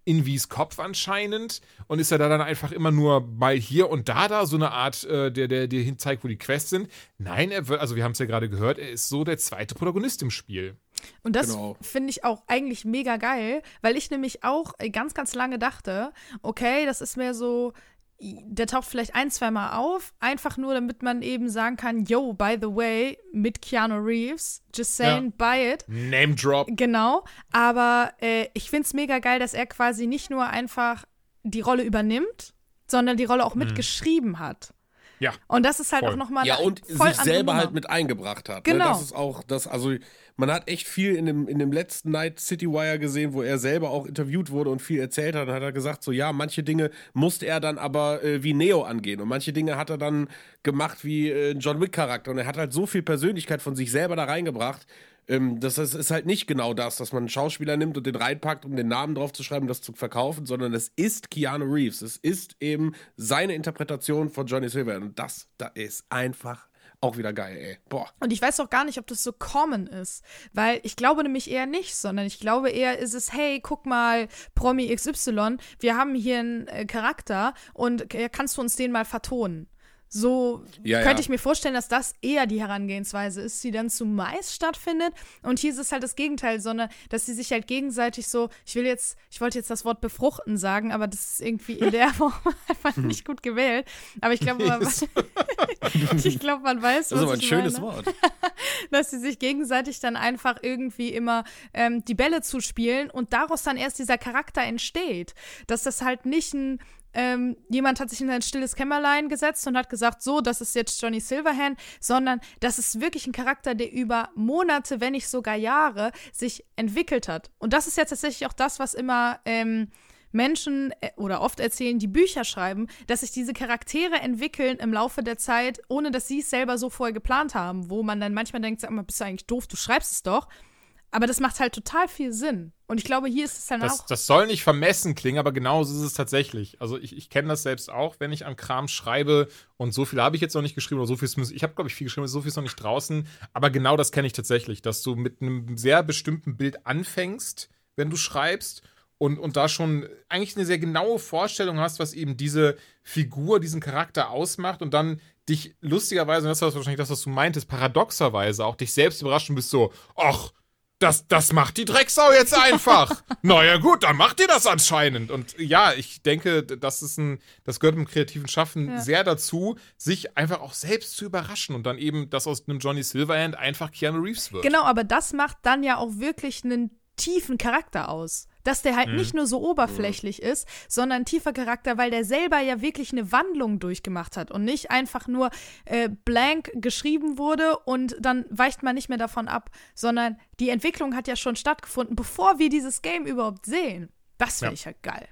in Wies Kopf anscheinend und ist er da dann einfach immer nur mal hier und da da so eine Art, äh, der, der dir hinzeigt, wo die Quests sind. Nein, er wird, also wir haben es ja gerade gehört, er ist so der zweite Protagonist im Spiel. Und das Genau. finde ich auch eigentlich mega geil, weil ich nämlich auch äh, ganz, ganz lange dachte, okay, das ist mehr so, der taucht vielleicht ein, zwei Mal auf, einfach nur, damit man eben sagen kann, yo, by the way, mit Keanu Reeves, just saying, buy it. Name Drop. Genau, aber äh, ich finde es mega geil, dass er quasi nicht nur einfach die Rolle übernimmt, sondern die Rolle auch mitgeschrieben hat. Ja. Und das ist halt Voll. auch nochmal Ja, und voll sich selber Nummer. halt mit eingebracht hat. Genau. Ne? Das ist auch das, also man hat echt viel in dem, in dem letzten Night City Wire gesehen, wo er selber auch interviewt wurde und viel erzählt hat. Und hat er gesagt, so ja, manche Dinge musste er dann aber äh, wie Neo angehen und manche Dinge hat er dann gemacht wie äh, ein John Wick Charakter. Und er hat halt so viel Persönlichkeit von sich selber da reingebracht. Ähm, das ist, ist halt nicht genau das, dass man einen Schauspieler nimmt und den reinpackt, um den Namen drauf zu schreiben, das zu verkaufen, sondern es ist Keanu Reeves. Es ist eben seine Interpretation von Johnny Silver. Und das, da ist einfach auch wieder geil, ey. Boah. Und ich weiß auch gar nicht, ob das so common ist, weil ich glaube nämlich eher nicht, sondern ich glaube eher ist es, hey, guck mal, Promi XY, wir haben hier einen äh, Charakter und äh, kannst du uns den mal vertonen? So Ja, könnte ja. ich mir vorstellen, dass das eher die Herangehensweise ist, die dann zumeist stattfindet. Und hier ist es halt das Gegenteil, sondern dass sie sich halt gegenseitig so, ich will jetzt, ich wollte jetzt das Wort befruchten sagen, aber das ist irgendwie in der Form einfach nicht gut gewählt. Aber ich glaube, man, ich glaube, man weiß, Das ist was aber ein schönes meine Wort. dass sie sich gegenseitig dann einfach irgendwie immer ähm, die Bälle zuspielen und daraus dann erst dieser Charakter entsteht. Dass das halt nicht ein ähm, jemand hat sich in ein stilles Kämmerlein gesetzt und hat gesagt, so, das ist jetzt Johnny Silverhand, sondern das ist wirklich ein Charakter, der über Monate, wenn nicht sogar Jahre, sich entwickelt hat. Und das ist jetzt tatsächlich auch das, was immer ähm, Menschen äh, oder oft erzählen, die Bücher schreiben, dass sich diese Charaktere entwickeln im Laufe der Zeit, ohne dass sie es selber so vorher geplant haben, wo man dann manchmal denkt, sag mal, bist du eigentlich doof, du schreibst es doch. Aber das macht halt total viel Sinn. Und ich glaube, hier ist es dann Das, auch. das soll nicht vermessen klingen, aber genauso ist es tatsächlich. Also ich, ich kenne das selbst auch, wenn ich an Kram schreibe und so viel habe ich jetzt noch nicht geschrieben oder so viel ist, ich habe glaube ich viel geschrieben, so viel ist noch nicht draußen, aber genau das kenne ich tatsächlich, dass du mit einem sehr bestimmten Bild anfängst, wenn du schreibst und, und da schon eigentlich eine sehr genaue Vorstellung hast, was eben diese Figur, diesen Charakter ausmacht und dann dich lustigerweise, und das war wahrscheinlich das, was du meintest, paradoxerweise auch dich selbst überrascht und bist so, ach, das, das macht die Drecksau jetzt einfach. naja, gut, dann macht ihr das anscheinend. Und ja, ich denke, das ist ein, das gehört im kreativen Schaffen Ja. sehr dazu, sich einfach auch selbst zu überraschen und dann eben, dass aus einem Johnny Silverhand einfach Keanu Reeves wird. Genau, aber das macht dann ja auch wirklich einen tiefen Charakter aus. Dass der Mhm. halt nicht nur so oberflächlich ist, sondern ein tiefer Charakter, weil der selber ja wirklich eine Wandlung durchgemacht hat und nicht einfach nur äh, blank geschrieben wurde und dann weicht man nicht mehr davon ab, sondern die Entwicklung hat ja schon stattgefunden, bevor wir dieses Game überhaupt sehen. Das finde Ja. ich halt geil.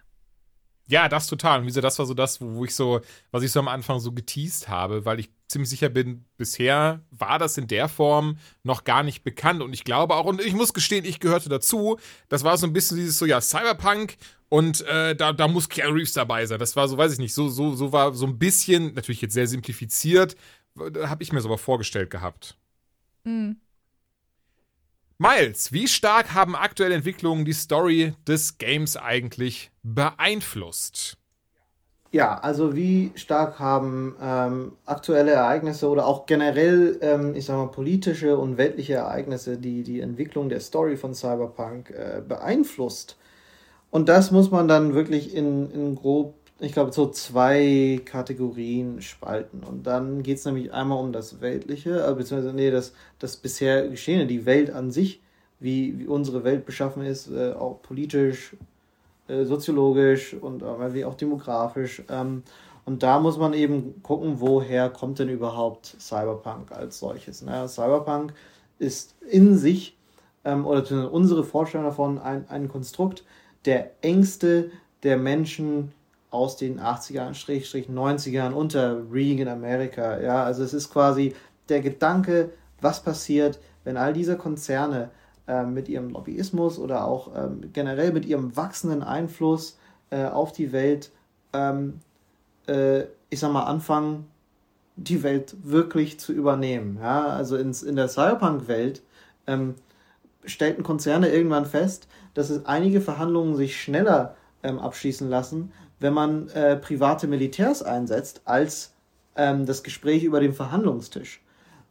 Ja, das total. Und wie gesagt, das war so das, wo, wo ich so, was ich so am Anfang so geteased habe, weil ich ziemlich sicher bin, bisher war das in der Form noch gar nicht bekannt. Und ich glaube auch, und ich muss gestehen, ich gehörte dazu, das war so ein bisschen dieses so, ja, Cyberpunk und äh, da, da muss Keanu Reeves dabei sein. Das war so, weiß ich nicht, so, so, so war so ein bisschen, natürlich jetzt sehr simplifiziert, habe ich mir so aber vorgestellt gehabt. Mhm. Miles, wie stark haben aktuelle Entwicklungen die Story des Games eigentlich beeinflusst? Ja, also wie stark haben ähm, aktuelle Ereignisse oder auch generell, ähm, ich sag mal, politische und weltliche Ereignisse, die die Entwicklung der Story von Cyberpunk äh, beeinflusst? Und das muss man dann wirklich in, in grob, ich glaube, so zwei Kategorien spalten. Und dann geht es nämlich einmal um das Weltliche, äh, beziehungsweise, nee, das, das bisher Geschehene, die Welt an sich, wie, wie unsere Welt beschaffen ist, äh, auch politisch, äh, soziologisch und äh, wie auch demografisch. Ähm, und da muss man eben gucken, woher kommt denn überhaupt Cyberpunk als solches. Ne? Cyberpunk ist in sich, ähm, oder unsere Vorstellung davon, ein, ein Konstrukt der Ängste der Menschen aus den 80ern, Schrägstrich 90ern unter Reagan Amerika. Ja, also es ist quasi der Gedanke, was passiert, wenn all diese Konzerne mit ihrem Lobbyismus oder auch ähm, generell mit ihrem wachsenden Einfluss äh, auf die Welt, ähm, äh, ich sag mal, anfangen, die Welt wirklich zu übernehmen. Ja, also ins, in der Cyberpunk-Welt ähm, stellten Konzerne irgendwann fest, dass es einige Verhandlungen sich schneller ähm, abschließen lassen, wenn man äh, private Militärs einsetzt, als ähm, das Gespräch über den Verhandlungstisch.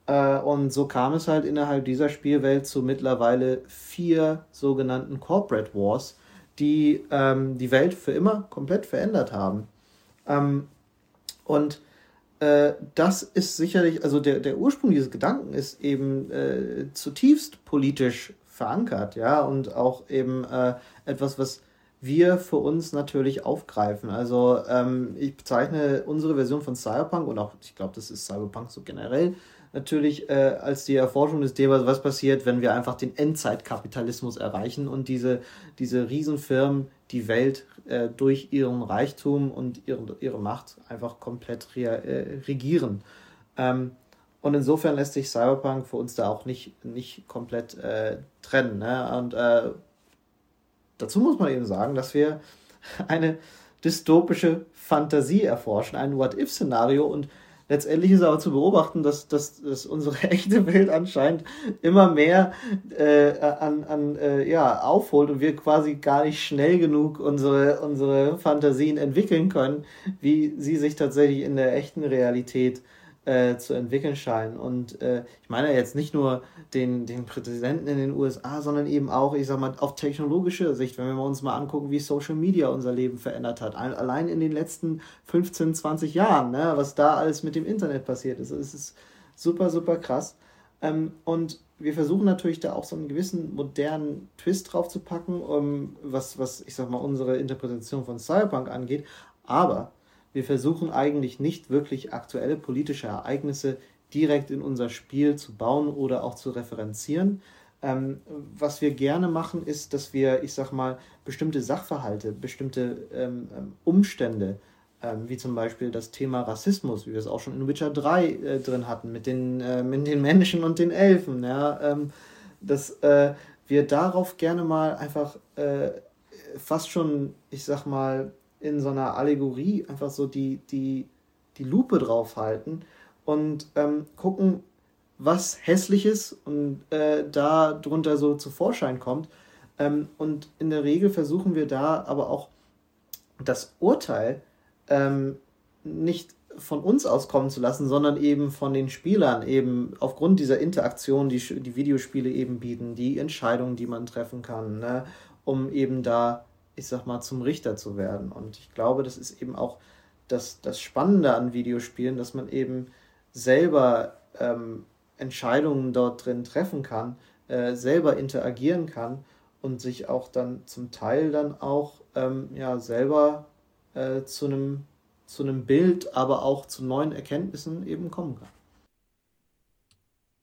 Äh, und so kam es halt innerhalb dieser Spielwelt zu mittlerweile vier sogenannten Corporate Wars, die ähm, die Welt für immer komplett verändert haben. Ähm, und äh, das ist sicherlich, also der, der Ursprung dieses Gedanken ist eben äh, zutiefst politisch verankert, ja, und auch eben äh, etwas, was wir für uns natürlich aufgreifen. Also ähm, ich bezeichne unsere Version von Cyberpunk und auch, ich glaube, das ist Cyberpunk so generell, natürlich äh, als die Erforschung des Themas, was passiert, wenn wir einfach den Endzeitkapitalismus erreichen und diese, diese Riesenfirmen die Welt äh, durch ihren Reichtum und ihre, ihre Macht einfach komplett re äh, regieren. Ähm, und insofern lässt sich Cyberpunk für uns da auch nicht, nicht komplett äh, trennen. Ne? Und äh, dazu muss man eben sagen, dass wir eine dystopische Fantasie erforschen, ein What-If-Szenario und letztendlich ist aber zu beobachten, dass, dass, dass unsere echte Welt anscheinend immer mehr äh, an, an äh, ja, aufholt und wir quasi gar nicht schnell genug unsere, unsere Fantasien entwickeln können, wie sie sich tatsächlich in der echten Realität äh, zu entwickeln scheinen. Und äh, ich meine jetzt nicht nur den, den Präsidenten in den USA, sondern eben auch, ich sag mal, auf technologischer Sicht, wenn wir uns mal angucken, wie Social Media unser Leben verändert hat. Ein, allein in den letzten 15, 20 Jahren, ne, was da alles mit dem Internet passiert ist. Es ist super, super krass. Ähm, und wir versuchen natürlich da auch so einen gewissen modernen Twist drauf zu packen, um, was, was, ich sag mal, unsere Interpretation von Cyberpunk angeht. Aber wir versuchen eigentlich nicht wirklich aktuelle politische Ereignisse direkt in unser Spiel zu bauen oder auch zu referenzieren. Ähm, was wir gerne machen, ist, dass wir, ich sag mal, bestimmte Sachverhalte, bestimmte ähm, ähm, Umstände, ähm, wie zum Beispiel das Thema Rassismus, wie wir es auch schon in Witcher 3 äh, drin hatten, mit den, äh, mit den Menschen und den Elfen, ja, ähm, dass äh, wir darauf gerne mal einfach äh, fast schon, ich sag mal, in so einer Allegorie einfach so die, die, die Lupe draufhalten und ähm, gucken, was Hässliches und äh, da drunter so zu Vorschein kommt. Ähm, und in der Regel versuchen wir da aber auch das Urteil ähm, nicht von uns auskommen zu lassen, sondern eben von den Spielern, eben aufgrund dieser Interaktion, die die Videospiele eben bieten, die Entscheidungen, die man treffen kann, ne, um eben da, ich sag mal, zum Richter zu werden. Und ich glaube, das ist eben auch das, das Spannende an Videospielen, dass man eben selber ähm, Entscheidungen dort drin treffen kann, äh, selber interagieren kann und sich auch dann zum Teil dann auch ähm, ja, selber äh, zu einem zu Bild, aber auch zu neuen Erkenntnissen eben kommen kann.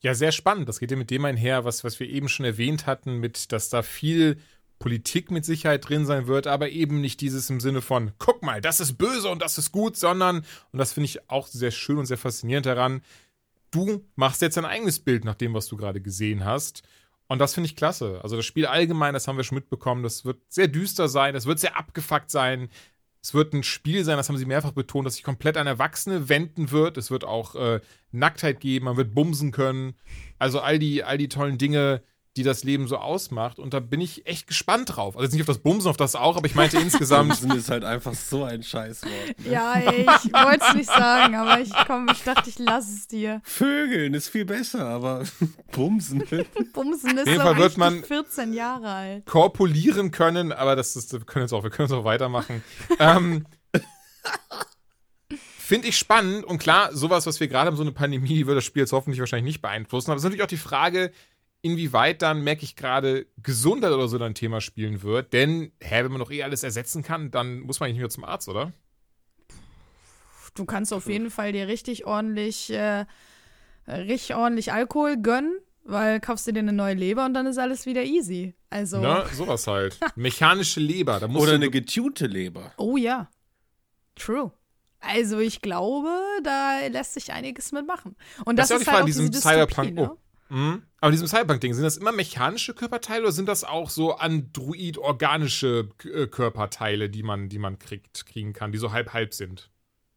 Ja, sehr spannend. Das geht ja mit dem einher, was, was wir eben schon erwähnt hatten, mit, dass da viel Politik mit Sicherheit drin sein wird, aber eben nicht dieses im Sinne von, guck mal, das ist böse und das ist gut, sondern, und das finde ich auch sehr schön und sehr faszinierend daran, du machst jetzt ein eigenes Bild nach dem, was du gerade gesehen hast. Und das finde ich klasse. Also das Spiel allgemein, das haben wir schon mitbekommen, das wird sehr düster sein, das wird sehr abgefuckt sein. Es wird ein Spiel sein, das haben sie mehrfach betont, dass sich komplett an Erwachsene wenden wird. Es wird auch äh, Nacktheit geben, man wird bumsen können. Also all die, all die tollen Dinge, die das Leben so ausmacht. Und da bin ich echt gespannt drauf. Also jetzt nicht auf das Bumsen, auf das auch, aber ich meinte insgesamt. Bumsen ist halt einfach so ein Scheißwort. Ne? Ja, ey, ich wollte es nicht sagen, aber ich komm, ich dachte, ich lasse es dir. Vögeln ist viel besser, aber Bumsen. Bumsen ist so wird man 14 Jahre alt. Korpulieren können, aber das, ist, wir können jetzt auch, wir können jetzt auch weitermachen. ähm, Finde ich spannend und klar, sowas, was wir gerade haben, so eine Pandemie, wird das Spiel jetzt hoffentlich wahrscheinlich nicht beeinflussen. Aber es ist natürlich auch die Frage, inwieweit dann, merke ich gerade, Gesundheit oder so dann ein Thema spielen wird. Denn, hä, wenn man doch eh alles ersetzen kann, dann muss man nicht mehr zum Arzt, oder? Du kannst auf jeden Fall dir richtig ordentlich, äh, richtig ordentlich Alkohol gönnen, weil kaufst du dir eine neue Leber und dann ist alles wieder easy. Also. Na, sowas halt. Mechanische Leber. Da musst oder eine getunte Leber. Oh ja. True. Also ich glaube, da lässt sich einiges mitmachen. Und das, das ist, ja halt auch diesem Cyberpunk. Ne? Oh. Mhm. Aber in diesem Cyberpunk-Ding, sind das immer mechanische Körperteile oder sind das auch so android-organische äh, Körperteile, die man, die man kriegt, kriegen kann, die so halb-halb sind?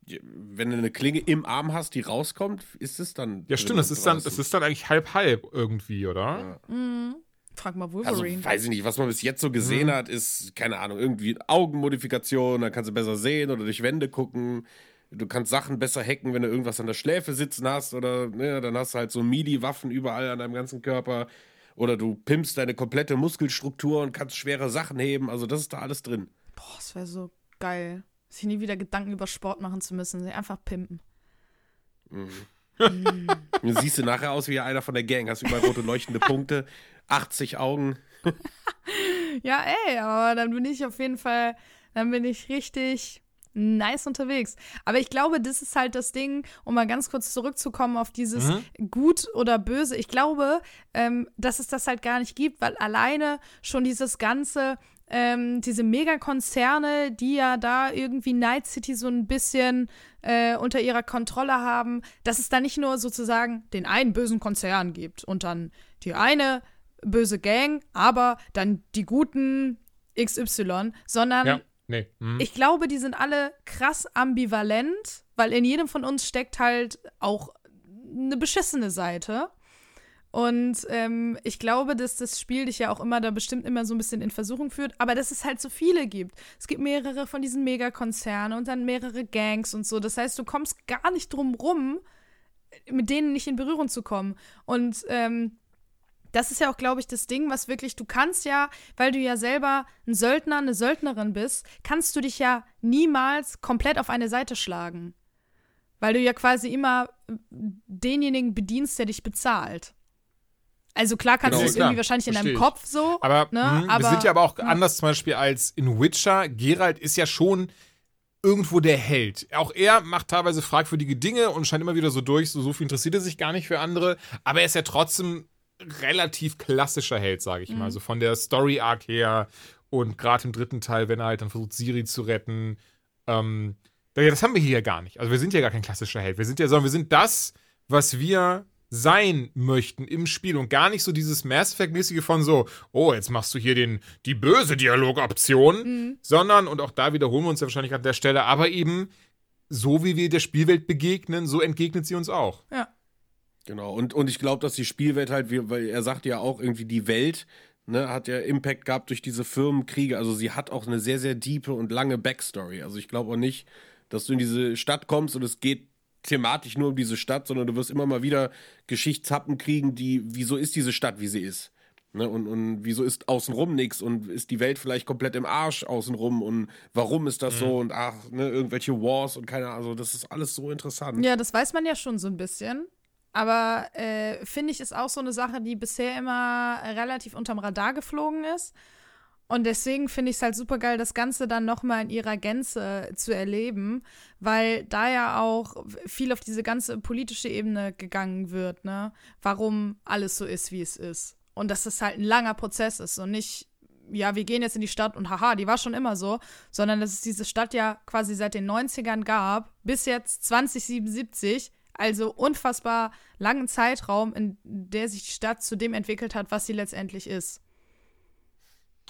Wenn du eine Klinge im Arm hast, die rauskommt, ist es dann. Ja, stimmt, das ist, dann, das ist dann eigentlich halb-halb irgendwie, oder? Ja. Mhm. Frag mal Wolverine. Also, weiß ich nicht, was man bis jetzt so gesehen mhm. hat, ist, keine Ahnung, irgendwie Augenmodifikation, dann kannst du besser sehen oder durch Wände gucken du kannst Sachen besser hacken, wenn du irgendwas an der Schläfe sitzen hast oder ne, dann hast du halt so MIDI-Waffen überall an deinem ganzen Körper. Oder du pimpst deine komplette Muskelstruktur und kannst schwere Sachen heben. Also das ist da alles drin. Boah, das wäre so geil. Sich nie wieder Gedanken über Sport machen zu müssen. Einfach pimpen. Mhm. Dann siehst du nachher aus wie einer von der Gang. Hast überall rote leuchtende Punkte, 80 Augen. ja, ey, aber dann bin ich auf jeden Fall, dann bin ich richtig nice unterwegs. Aber ich glaube, das ist halt das Ding, um mal ganz kurz zurückzukommen auf dieses mhm. Gut oder Böse. Ich glaube, ähm, dass es das halt gar nicht gibt, weil alleine schon dieses ganze, ähm, diese Megakonzerne, die ja da irgendwie Night City so ein bisschen äh, unter ihrer Kontrolle haben, dass es da nicht nur sozusagen den einen bösen Konzern gibt und dann die eine böse Gang, aber dann die guten XY, sondern ja Nee. Mhm. Ich glaube, die sind alle krass ambivalent, weil in jedem von uns steckt halt auch eine beschissene Seite. Und ähm, ich glaube, dass das Spiel dich ja auch immer da bestimmt immer so ein bisschen in Versuchung führt, aber dass es halt so viele gibt. Es gibt mehrere von diesen Megakonzernen und dann mehrere Gangs und so. Das heißt, du kommst gar nicht drum rum, mit denen nicht in Berührung zu kommen. Und ähm, das ist ja auch, glaube ich, das Ding, was wirklich, du kannst ja, weil du ja selber ein Söldner, eine Söldnerin bist, kannst du dich ja niemals komplett auf eine Seite schlagen. Weil du ja quasi immer denjenigen bedienst, der dich bezahlt. Also klar kannst genau, du das irgendwie wahrscheinlich in deinem. Kopf so. Aber, ne? mh, aber wir sind ja aber auch mh. anders zum Beispiel als in Witcher. Geralt ist ja schon irgendwo der Held. Auch er macht teilweise fragwürdige Dinge und scheint immer wieder so durch, so, so viel interessiert er sich gar nicht für andere. Aber er ist ja trotzdem relativ klassischer Held, sage ich mhm. mal. Also von der Story-Arc her und gerade im dritten Teil, wenn er halt dann versucht, Siri zu retten. Ähm, das haben wir hier ja gar nicht. Also wir sind ja gar kein klassischer Held. Wir sind ja, sondern wir sind das, was wir sein möchten im Spiel und gar nicht so dieses Mass Effect-mäßige von so, oh, jetzt machst du hier den, die böse Dialogoption, mhm. sondern, und auch da wiederholen wir uns ja wahrscheinlich an der Stelle, aber eben so wie wir der Spielwelt begegnen, so entgegnet sie uns auch. Ja. Genau, und, und ich glaube, dass die Spielwelt halt, weil er sagt ja auch irgendwie, die Welt ne, hat ja Impact gehabt durch diese Firmenkriege. Also sie hat auch eine sehr, sehr diepe und lange Backstory. Also ich glaube auch nicht, dass du in diese Stadt kommst und es geht thematisch nur um diese Stadt, sondern du wirst immer mal wieder Geschichtshappen kriegen, die, wieso ist diese Stadt, wie sie ist. Ne, und, und wieso ist außenrum nichts und ist die Welt vielleicht komplett im Arsch außenrum und warum ist das so und ach, ne, irgendwelche Wars und keine Ahnung, also das ist alles so interessant. Ja, das weiß man ja schon so ein bisschen. Aber äh, finde ich, ist auch so eine Sache, die bisher immer relativ unterm Radar geflogen ist. Und deswegen finde ich es halt super geil, das Ganze dann nochmal in ihrer Gänze zu erleben, weil da ja auch viel auf diese ganze politische Ebene gegangen wird, ne? Warum alles so ist, wie es ist. Und dass das halt ein langer Prozess ist und nicht, ja, wir gehen jetzt in die Stadt und haha, die war schon immer so, sondern dass es diese Stadt ja quasi seit den 90ern gab, bis jetzt 2077, also unfassbar langen Zeitraum, in der sich die Stadt zu dem entwickelt hat, was sie letztendlich ist.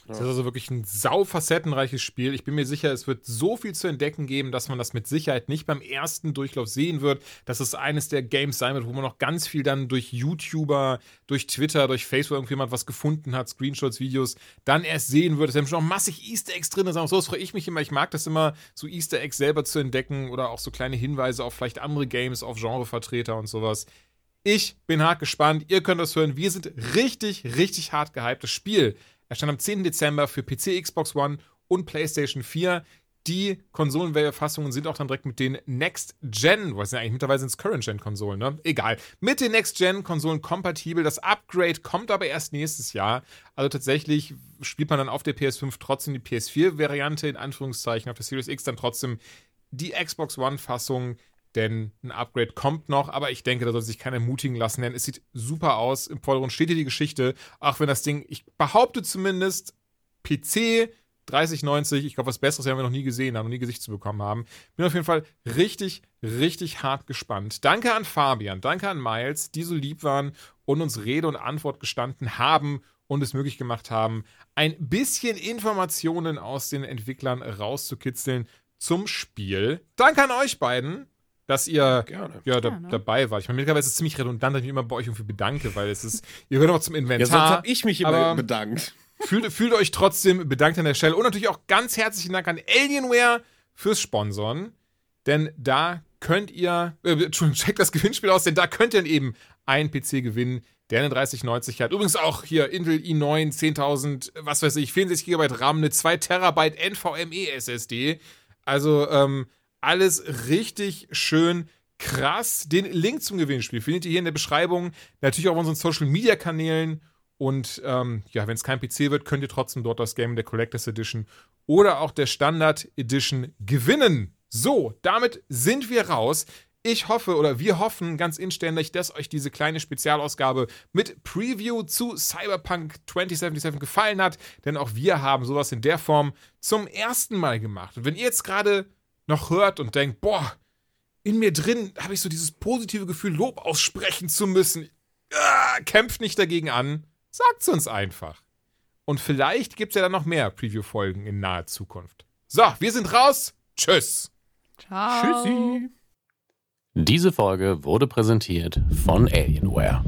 Das ist also wirklich ein sau facettenreiches Spiel. Ich bin mir sicher, es wird so viel zu entdecken geben, dass man das mit Sicherheit nicht beim ersten Durchlauf sehen wird. Dass es eines der Games sein wird, wo man noch ganz viel dann durch YouTuber, durch Twitter, durch Facebook irgendjemand was gefunden hat, Screenshots, Videos, dann erst sehen wird. Es sind schon noch massig Easter Eggs drin. Das so freue ich mich immer. Ich mag das immer, so Easter Eggs selber zu entdecken oder auch so kleine Hinweise auf vielleicht andere Games, auf Genrevertreter und sowas. Ich bin hart gespannt. Ihr könnt das hören. Wir sind richtig, richtig hart gehypt. Das Spiel erscheint am 10. Dezember für PC, Xbox One und PlayStation 4. Die Konsolenfassungen sind auch dann direkt mit den Next-Gen, was ja eigentlich mittlerweile sind es Current-Gen-Konsolen, ne? Egal. Mit den Next-Gen-Konsolen kompatibel. Das Upgrade kommt aber erst nächstes Jahr. Also tatsächlich spielt man dann auf der PS5 trotzdem die PS4-Variante, in Anführungszeichen, auf der Series X dann trotzdem die Xbox One-Fassung denn ein Upgrade kommt noch, aber ich denke, da soll sich keiner ermutigen lassen, denn es sieht super aus. Im Vordergrund steht hier die Geschichte, auch wenn das Ding, ich behaupte zumindest, PC 3090, ich glaube, was Besseres haben wir noch nie gesehen haben, noch nie Gesicht zu bekommen haben. Bin auf jeden Fall richtig, richtig hart gespannt. Danke an Fabian, danke an Miles, die so lieb waren und uns Rede und Antwort gestanden haben und es möglich gemacht haben, ein bisschen Informationen aus den Entwicklern rauszukitzeln zum Spiel. Danke an euch beiden dass ihr Gerne. ja, da, Gerne. dabei wart. Ich meine, mittlerweile ist es ziemlich redundant, dass ich mich immer bei euch irgendwie bedanke, weil es ist, ihr gehört auch zum Ja, Inventar. sonst hab ich mich immer aber- bedankt. Fühlt, fühlt euch trotzdem bedankt an der Stelle. Und natürlich auch ganz herzlichen Dank an Alienware fürs Sponsoren. Denn da könnt ihr, äh, Entschuldigung, checkt das Gewinnspiel aus, denn da könnt ihr dann eben einen PC gewinnen, der eine 3090 hat. Übrigens auch hier Intel i9, 10.000, was weiß ich, 64 GB RAM, eine 2 Terabyte NVMe SSD. Also ähm, alles richtig schön krass. Den Link zum Gewinnspiel findet ihr hier in der Beschreibung. Natürlich auch auf unseren Social Media Kanälen. Und ähm, ja, wenn es kein PC wird, könnt ihr trotzdem dort das Game der Collectors Edition oder auch der Standard Edition gewinnen. So, damit sind wir raus. Ich hoffe oder wir hoffen ganz inständig, dass euch diese kleine Spezialausgabe mit Preview zu Cyberpunk 2077 gefallen hat, denn auch wir haben sowas in der Form zum ersten Mal gemacht. Und wenn ihr jetzt gerade noch hört und denkt, boah, in mir drin habe ich so dieses positive Gefühl, Lob aussprechen zu müssen, ah, kämpft nicht dagegen an, sagt's uns einfach. Und vielleicht gibt's ja dann noch mehr Preview-Folgen in naher Zukunft. So, wir sind raus. Tschüss. Ciao. Tschüssi. Diese Folge wurde präsentiert von Alienware.